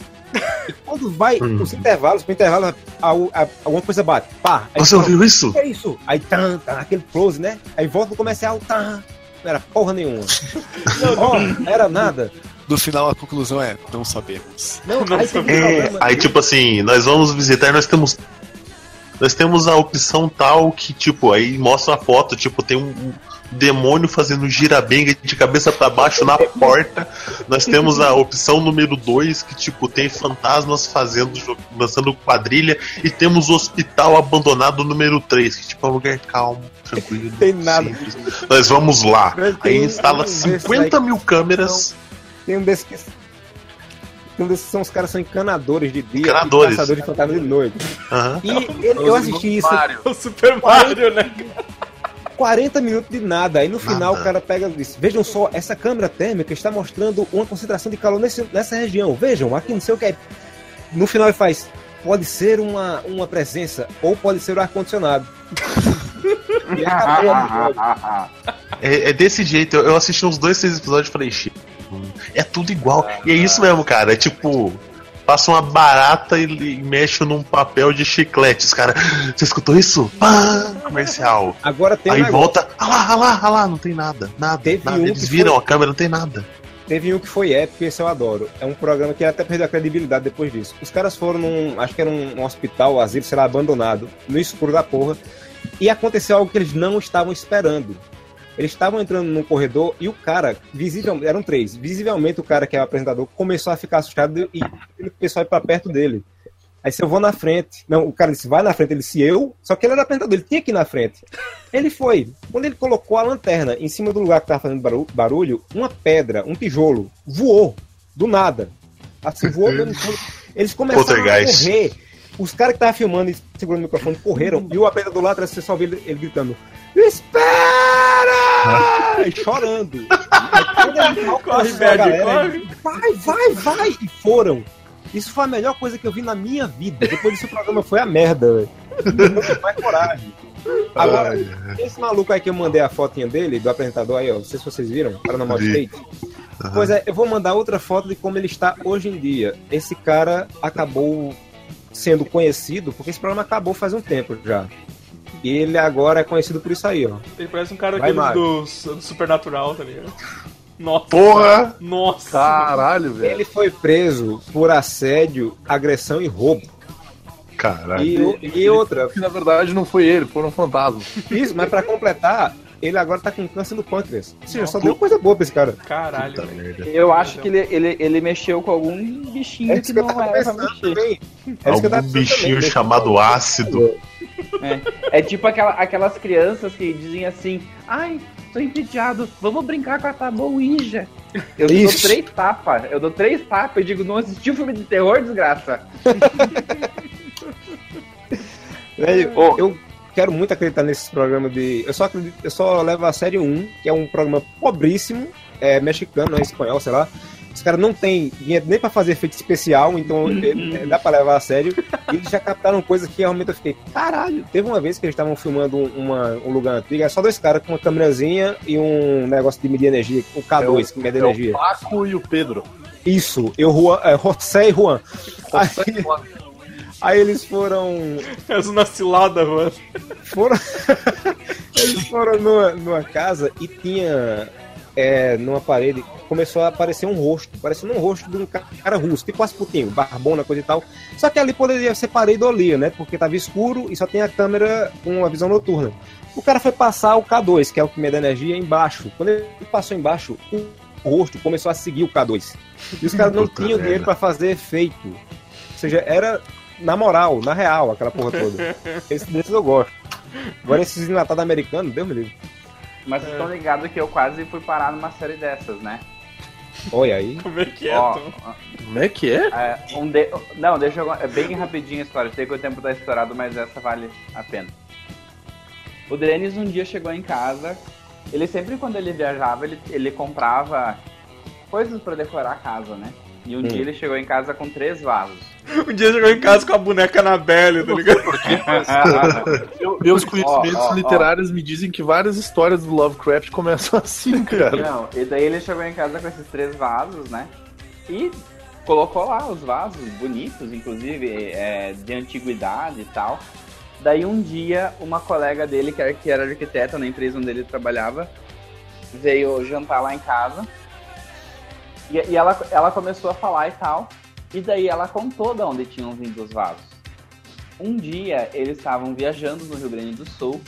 E quando vai, Hum. os intervalos, pro intervalo, alguma coisa bate. Pá. Aí Você fala, ouviu isso? o que é isso? Aí tan, tan, aquele close, né? Aí volta no comercial, tan. Não era porra nenhuma. Ó, não era nada. No final, a conclusão é: não sabemos. Não, Não aí um É, aí tipo assim, nós vamos visitar, nós temos. Nós temos a opção tal que, tipo, aí mostra a foto, tipo, tem um um demônio fazendo girabenga de cabeça pra baixo na porta. Nós temos a opção número 2, que, tipo, tem fantasmas fazendo, dançando quadrilha. E temos o hospital abandonado número 3, que, tipo, é um lugar calmo, tranquilo. Tem nada. simples. Nós vamos lá. Tem Aí instala um desses 50 aí mil câmeras. Tem um desses que. Um desses são os caras são encanadores de dia Encanadores. e caçadores de fantasma de noite. Aham. E ele- eu assisti isso, Mario. O Super Mario, né? 40 minutos de nada. Aí no final Nada. o cara pega e diz: Vejam só, essa câmera térmica está mostrando uma concentração de calor nesse- nessa região. Vejam, aqui não sei o que é. No final ele faz: Pode ser uma, uma presença ou pode ser o ar-condicionado. e. É, é desse jeito. Eu, assisti uns dois, três episódios e falei, "Xi, hum, é tudo igual. e é isso mesmo, cara. É tipo. Passa uma barata e, e mexe num papel de chiclete. Os caras, você escutou isso? Pá, comercial. Agora tem Aí volta, ah lá, ah lá, ah lá, não tem nada, nada, Teve nada. um Eles viram foi- a câmera, não tem nada. Teve um que foi épico e esse eu adoro. É um programa que até perdeu a credibilidade depois disso. Os caras foram num. Acho que era um, um hospital, asilo, sei lá, abandonado, no escuro da porra. E aconteceu algo que eles não estavam esperando. Eles estavam entrando num corredor e o cara, visivelmente, eram três, visivelmente o cara que é o apresentador começou a ficar assustado e o pessoal ir pra perto dele. Aí se eu vou na frente. Não, o cara disse, vai na frente. Ele disse, eu. Só que ele era apresentador, ele tinha que ir na frente. Ele foi. Quando ele colocou a lanterna em cima do lugar que tava fazendo baru- barulho, uma pedra, um tijolo, voou. Do nada. Assim, voou. Eles começaram a correr. Os caras que estavam filmando e segurando o microfone correram. E o apresentador lá atrás, você só ouviu ele, ele gritando: Espera! E chorando. Corre, Bad, galera, corre. Vai, vai, vai! E foram. Isso foi a melhor coisa que eu vi na minha vida. Depois disso, o programa foi a merda, velho. Coragem. Agora, Ai, esse maluco aí que eu mandei a fotinha dele, do apresentador aí, ó, não sei se vocês viram, Paranormal Vi. State. Pois é, eu vou mandar outra foto de como ele está hoje em dia. Esse cara acabou sendo conhecido, porque esse programa acabou faz um tempo já. E ele agora é conhecido por isso aí, ó. Ele parece um cara Vai, do, do Supernatural, tá ligado? Nossa. Porra! Nossa. Caralho, velho. Ele foi preso por assédio, agressão e roubo. Caralho. E, e outra, Que na verdade não foi ele, foram fantasmas. isso, mas pra completar, ele agora tá com câncer no pâncreas. Ou seja, só deu coisa boa pra esse cara. Caralho. Eu acho que ele, ele, ele mexeu com algum bichinho É que isso que não era pra mexer. também. É Algum bichinho também. chamado ácido. É tipo aquela, aquelas crianças que dizem assim: Ai, tô entediado, vamos brincar com a tábua Ouija. Eu Isso. dou três tapas, eu dou três tapas e digo: Não assistiu filme de terror, desgraça? Velho, Ô. eu quero muito acreditar nesses programas de. Eu só acredito, eu só levo a sério um, que é um programa pobríssimo, é mexicano, é espanhol, sei lá. Os caras não têm dinheiro nem pra fazer efeito especial, então é, é, dá pra levar a sério. E eles já captaram coisas que realmente eu fiquei, caralho. Teve uma vez que eles estavam filmando uma, um lugar antigo, é só dois caras com uma câmerazinha e um negócio de medir energia, o K2, que mede É o energia. Paco e o Pedro. Isso, eu, Juan, é, José e Juan. Aí, aí eles foram És uma cilada, mano. foram eles foram numa, numa casa e tinha é, numa parede começou a aparecer um rosto, parecendo um rosto de um ca- cara russo, tipo Rasputinho, barbona, coisa e tal. Só que ali poderia ser pareidolia, né? Porque tava escuro e só tem a câmera com uma visão noturna. O cara foi passar o K2, que é o que mede energia, embaixo. Quando ele passou embaixo, o rosto começou a seguir o K2. E os caras não tinham dinheiro pra fazer efeito. Ou seja, era na moral, na real, aquela porra toda. Esse desses eu gosto. Agora esses enlatados americanos, Deus me livre. Mas vocês estão ligados que eu quase fui parar numa série dessas, né? Olha aí. Como é que é, Ó, Tom? Como é que é? é, um de... Não, deixa eu. É bem rapidinho a história. Sei que o tempo tá estourado, mas essa vale a pena. O Denis um dia chegou em casa. Ele sempre, quando ele viajava, ele, ele comprava coisas pra decorar a casa, né? E um dia ele chegou em casa com três vasos. Um dia chegou em casa com a boneca na Belly, tá ligado? Eu- meus conhecimentos ó, ó. literários me dizem que várias histórias do Lovecraft começam assim, cara. Não, e daí ele chegou em casa com esses três vasos, né? E colocou lá os vasos, bonitos, inclusive, é, de antiguidade e tal. Daí um dia, uma colega dele, que era arquiteta na empresa onde ele trabalhava, veio jantar lá em casa. E, e ela, ela começou a falar e tal. E daí ela contou de onde tinham vindo os vasos. Um dia, eles estavam viajando no Rio Grande do Sul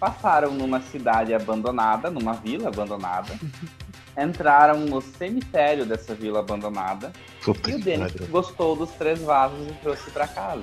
passaram numa cidade abandonada, numa vila abandonada, entraram no cemitério dessa vila abandonada Puta e o Denis gostou dos três vasos e trouxe pra casa.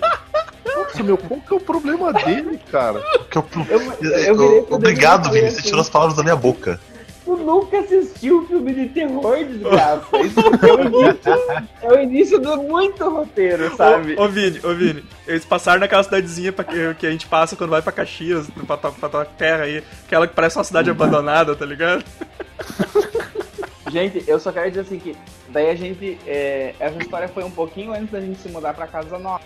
Nossa, meu, qual que é o problema dele, cara? Que eu- Eu, eu virei pro Obrigado, Vini. Você tirou as palavras da minha boca. Tu nunca assistiu filme de terror, desgraça. Isso é o início, é o início do muito roteiro, sabe? Ô, ô Vini, ô Vini, eles passaram naquela cidadezinha pra que, que a gente passa quando vai pra Caxias, pra, tua- pra tua terra aí, aquela que parece uma cidade abandonada, tá ligado? Gente, eu só quero dizer assim que daí a gente. é, essa história foi um pouquinho antes da gente se mudar pra casa nova.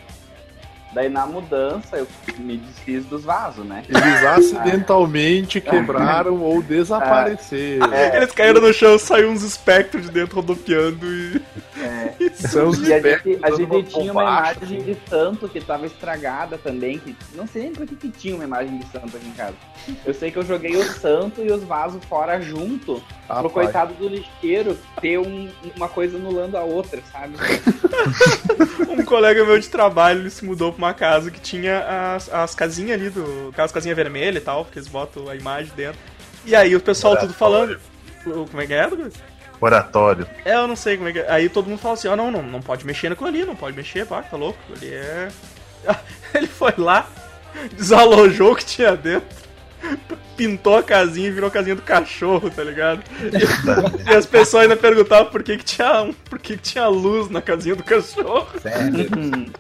Daí na mudança eu me desfiz dos vasos, né? Eles acidentalmente quebraram ou desapareceram. É, Eles caíram no chão, saiu uns espectros de dentro rodopiando e. É, São os E a gente, a gente tinha uma imagem de santo que tava estragada também, que não sei nem por que que tinha uma imagem de santo aqui em casa. Eu sei que eu joguei o santo e os vasos fora junto, pro Rapaz. coitado do lixeiro ter um- uma coisa anulando a outra, sabe? Um colega meu de trabalho, ele se mudou pra uma casa que tinha as, as casinhas ali, do, aquelas casinhas vermelhas e tal, porque eles botam a imagem dentro. E aí o pessoal tudo falando. o- Como é que é, Douglas? Oratório. É, eu não sei como é que é. Aí todo mundo fala assim, ó, não, não, não pode mexer naquilo ali, não pode mexer, pá, tá louco. Ele é. Ele foi lá, desalojou o que tinha dentro, pintou a casinha e virou a casinha do cachorro, tá ligado? E as pessoas ainda perguntavam por que, que tinha um, por que, que tinha luz na casinha do cachorro. Sério.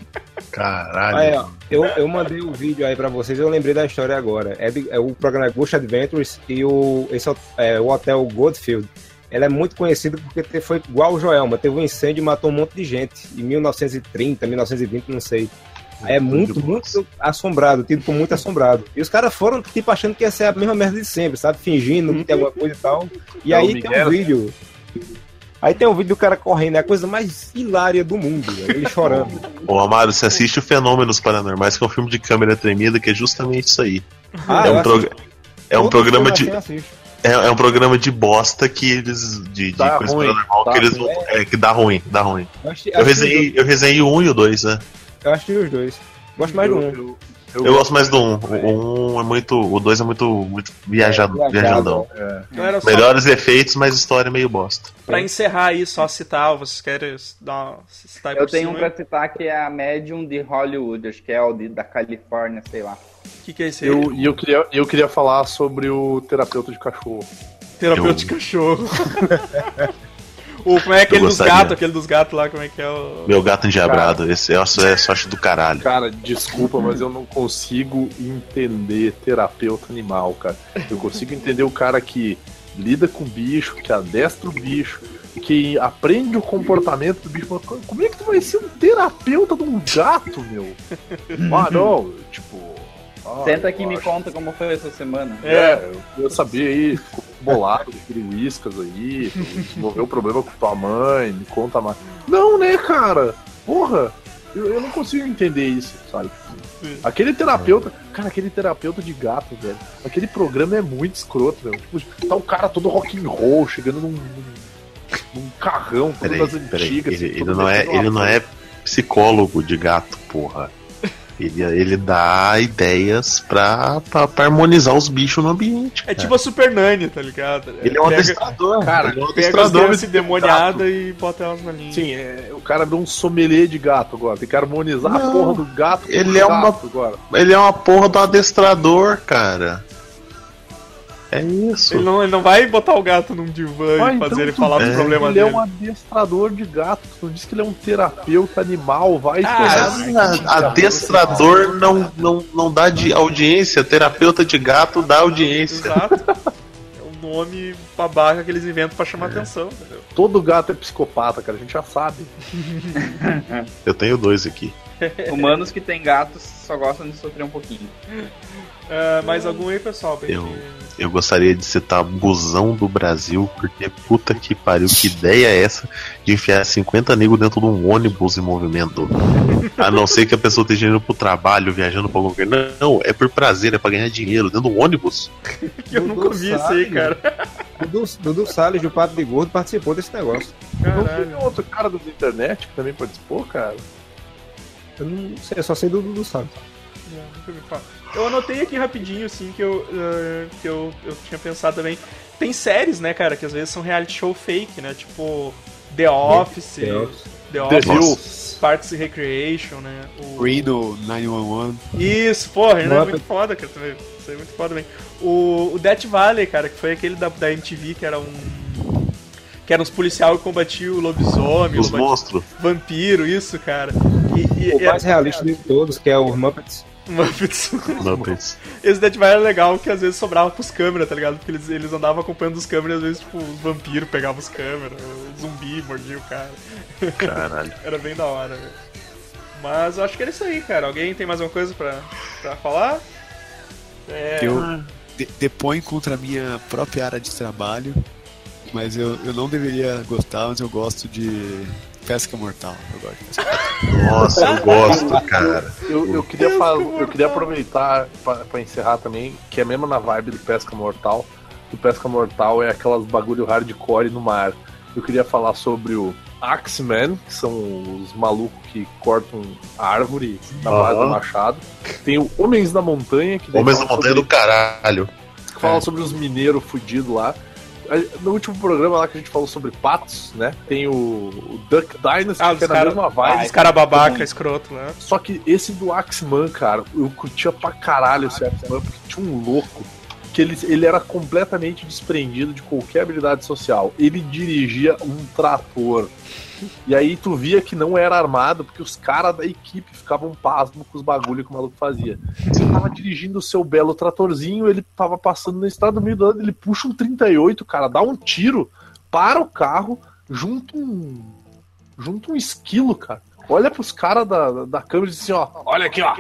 Caralho. Aí, ó, eu, eu mandei o vídeo aí pra vocês, eu lembrei da história agora. É, é o programa Ghost Adventures e o, esse, é, o hotel Goldfield. Ele é muito conhecido porque foi igual o Joelma, teve um incêndio e matou um monte de gente. Em 1930, 1920, não sei. É muito, muito assombrado, tido por muito assombrado. E os caras foram, tipo, achando que ia ser a mesma merda de sempre, sabe? Fingindo que tem alguma coisa e tal. E É o aí tem Miguel. um vídeo. Aí tem um vídeo do cara correndo, é a coisa mais hilária do mundo, ele chorando. Ô, Amaro, você assiste o Fenômenos Paranormais, que é um filme de câmera tremida, que é justamente isso aí. Ah, é, um é um programa de. É, é um programa de bosta que eles. De, de Dá coisa ruim, paranormal dá que eles vão. É, que dá ruim, dá ruim. Eu resenhei, eu resenhei o 1 e o 2, né? Dois. Eu assisti os dois. Gosto mais do um. Eu, Eu gosto mais do 1. O 1 é muito. O 2 é muito, muito viajado, É, viajadão. Então era só Melhores efeitos, mas história meio bosta. pra encerrar aí, só citar, vocês querem dar uma, citar Eu tenho um pra citar que é a Medium de Hollywood, acho que é o de, da Califórnia, sei lá. O que, que é esse aí? Eu, e eu, queria, eu queria falar sobre o terapeuta de cachorro. Terapeuta eu- de cachorro. o, como é aquele Eu dos gatos, aquele dos gatos lá, como é que é o. Meu gato endiabrado, esse é só é sorte do caralho. Cara, desculpa, mas eu não consigo entender terapeuta animal, cara. Eu consigo entender o cara que lida com bicho, que adestra o bicho, que aprende o comportamento do bicho. Como é que tu vai ser um terapeuta de um gato, meu? Ah, não, tipo. ah, Senta aqui e eu me acho- conta como foi essa semana. É, eu sabia aí, bolado com o uíscas aí, desenvolveu problema com tua mãe, me conta mais. Não, né, cara? Porra, eu, eu não consigo entender isso, sabe? Aquele terapeuta, cara, aquele terapeuta de gato, velho. Aquele programa é muito escroto, velho. Tipo, tá o cara todo rock and roll, chegando num, num, num carrão, todo Peraí, das peraí. antigas. Ele, assim, ele não é, ele não é psicólogo de gato, porra. Ele, ele dá ideias pra, pra, pra harmonizar os bichos no ambiente. É tipo a Super Nani, tá ligado? Ele é um Pega- adestrador, Cara, Ele é um Pega as adestrador. crianças endemoniadas e bota elas na linha. Sim, é, o cara virou um sommelier de gato agora. Tem que harmonizar a Não, porra do gato com ele o é uma- gato agora. Ele é uma porra do adestrador, cara. É isso. Ele não, ele não vai botar o gato num divã Ah, e fazer então ele falar dos é. problemas Ele é dele. um adestrador de gato. Tu não disse que ele é um terapeuta animal. Vai Ah. Ah, adestrador não, não, não dá de audiência, terapeuta de gato dá audiência. Exato. É um nome babaca que eles inventam pra chamar atenção, entendeu? Todo gato é psicopata, cara. A gente já sabe. Eu tenho dois aqui. Humanos que têm gatos só gostam de sofrer um pouquinho. É, mais algum aí, pessoal? Eu- Eu gostaria de citar Busão do Brasil, porque puta que pariu, que ideia é essa de enfiar 50 negros dentro de um ônibus em movimento? A não ser que a pessoa esteja indo pro trabalho, viajando pra algum lugar. Não, é por prazer, é pra ganhar dinheiro. Dentro de um ônibus? Que eu nunca vi isso aí, cara. Dudu, Dudu Salles, do Papo de Gordo, participou desse negócio. Não Caralho. tem outro cara da internet que também participou, cara? Eu não sei, eu só sei do Dudu Salles. Não, nunca vi falar. Eu anotei aqui rapidinho, assim, que eu, eh, que eu, eu tinha pensado também. Tem séries, né, cara, que às vezes são reality show fake, né? Tipo The Office, The Office. The The Office, Hills. Parks and Recreation, né? O... Reno 911. Isso, porra, ele é muito foda, cara. também. Isso é muito foda também. O, o Death Valley, cara, que foi aquele da, da MTV, que era um. Que era uns policial que combatia o lobisomem, Os o monstros. vampiro, isso, cara. E, e, O mais realista de todos, que é o Muppets. Muppets. Muppets. Esse Death Valley era legal que às vezes sobrava pros câmeras, tá ligado? Porque eles, eles andavam acompanhando os câmeras e às vezes, tipo, os vampiros pegavam os câmeras, o zumbi mordia o cara. Caralho. Era bem da hora, velho. Mas eu acho que era isso aí, cara. Alguém tem mais alguma coisa pra, pra falar? É, Eu de deponho contra a minha própria área de trabalho, mas eu, eu não deveria gostar, mas eu gosto de Pesca Mortal. Eu gosto de Pesca Mortal. Nossa, eu gosto, cara. Eu, eu, queria, fa- eu queria aproveitar pra, pra encerrar também, que é mesmo na vibe do Pesca Mortal. O Pesca Mortal é aquelas bagulho hardcore no mar. Eu queria falar sobre o Axeman, que são os malucos que cortam a árvore na base do Aham. machado. Tem o Homens da Montanha, que Homens da Montanha sobre- do caralho. que fala sobre os mineiros fudidos lá. No último programa lá que a gente falou sobre patos, né? Tem o, o Duck Dynasty, Ah, que é os na cara- mesma vibe. Os cara babaca, escroto, né? Só que esse do Axeman, cara, eu curtia pra caralho esse Axeman, porque tinha um louco que ele, ele era completamente desprendido de qualquer habilidade social. Ele dirigia um trator. E aí tu via que não era armado, porque os caras da equipe ficavam pasmos com os bagulho que o maluco fazia. Você tava dirigindo o seu belo tratorzinho, ele tava passando na estrada do meio do ano, ele puxa um 38, cara, dá um tiro, para o carro, junta um. junta um esquilo, cara. Olha pros caras da, da câmera e diz assim, ó, olha aqui, ó,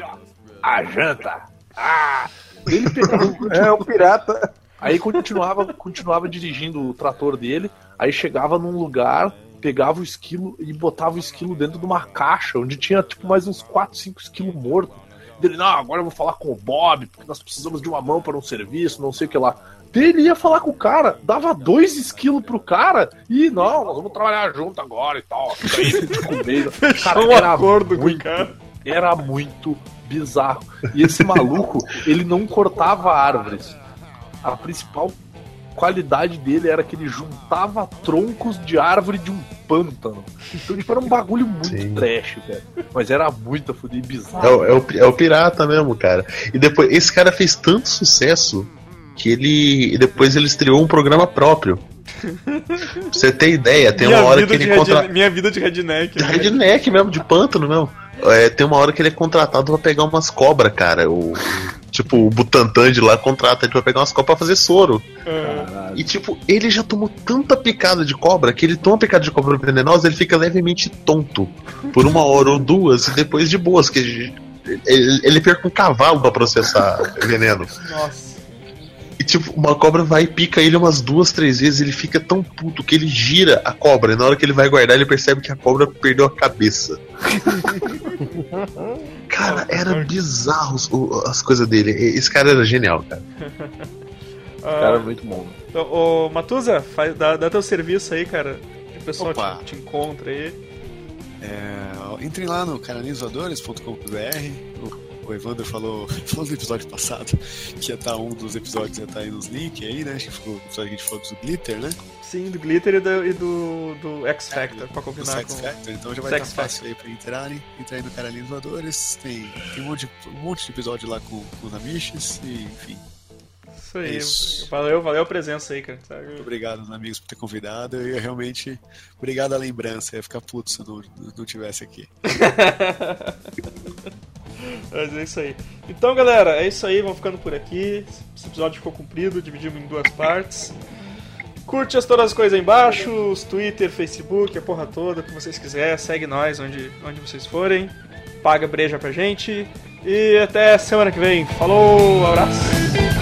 a janta. Ah! Ele pegava, É um pirata. Aí continuava, continuava dirigindo o trator dele, aí chegava num lugar, pegava o esquilo e botava o esquilo dentro de uma caixa, onde tinha tipo mais uns 4, 5 esquilos mortos. Dele, não, agora eu vou falar com o Bob, porque nós precisamos de uma mão para um serviço, não sei o que lá. Ele ia falar com o cara, dava dois esquilos pro cara e não, nós vamos trabalhar junto agora e tal. Cara, um era acordo com o muito, cara. era muito bizarro. E esse maluco, ele não cortava árvores. A principal qualidade dele era que ele juntava troncos de árvore de um pântano. Então, tipo, era um bagulho muito Sim. trash, velho. Mas era muito fudido e bizarro. É, o- é o, é o pirata mesmo, cara. E depois, esse cara fez tanto sucesso que ele. e depois ele estreou um programa próprio. pra você ter ideia, tem minha uma hora que de ele contra... redne- Minha vida de redneck. De né? redneck mesmo, de pântano mesmo. É, tem uma hora que ele é contratado pra pegar umas cobras, cara. O, tipo, o Butantan de lá contrata ele pra pegar umas cobras pra fazer soro. É. E tipo, ele já tomou tanta picada de cobra que ele toma picada de cobra venenosa ele fica levemente tonto por uma hora ou duas e depois de boas. Que ele, ele perca um cavalo pra processar veneno. Nossa. E tipo, uma cobra vai e pica ele umas duas, três vezes. Ele fica tão puto que ele gira a cobra. E na hora que ele vai guardar, ele percebe que a cobra perdeu a cabeça. Cara, era bizarro as coisas dele. Esse cara era genial, cara. Ah, Cara, muito bom. Então, Ô, Matuza, faz, dá, dá teu serviço aí, cara. Que o pessoal te, te encontra aí. É, entrem lá no canalizoadores.com.br. O, Evandro falou, falou no episódio passado que ia estar um dos episódios, ia estar aí nos links aí, né? Acho que ficou o episódio que a gente falou do Glitter, né? Sim, do Glitter e do, e do, do X Factor, pra Do combinar com. Factor, então já vai estar fácil aí pra entrarem. Entra aí no Caralhinhos Voadores, tem, tem um, monte de, um monte de episódio lá com, com os amiches e enfim. Isso aí. É isso. Valeu, valeu a presença aí, cara. Sabe? Muito obrigado aos amigos por ter convidado e eu realmente. Obrigado a lembrança, eu ia ficar puto se eu não, não tivesse aqui. Mas é isso aí. Então, galera, é isso aí. Vamos ficando por aqui. Esse episódio ficou comprido, dividimos em duas partes. Curte as todas as coisas aí embaixo, os Twitter, Facebook, a porra toda, o que vocês quiserem. Segue nós onde, onde vocês forem. Paga breja pra gente. E até semana que vem. Falou, abraço.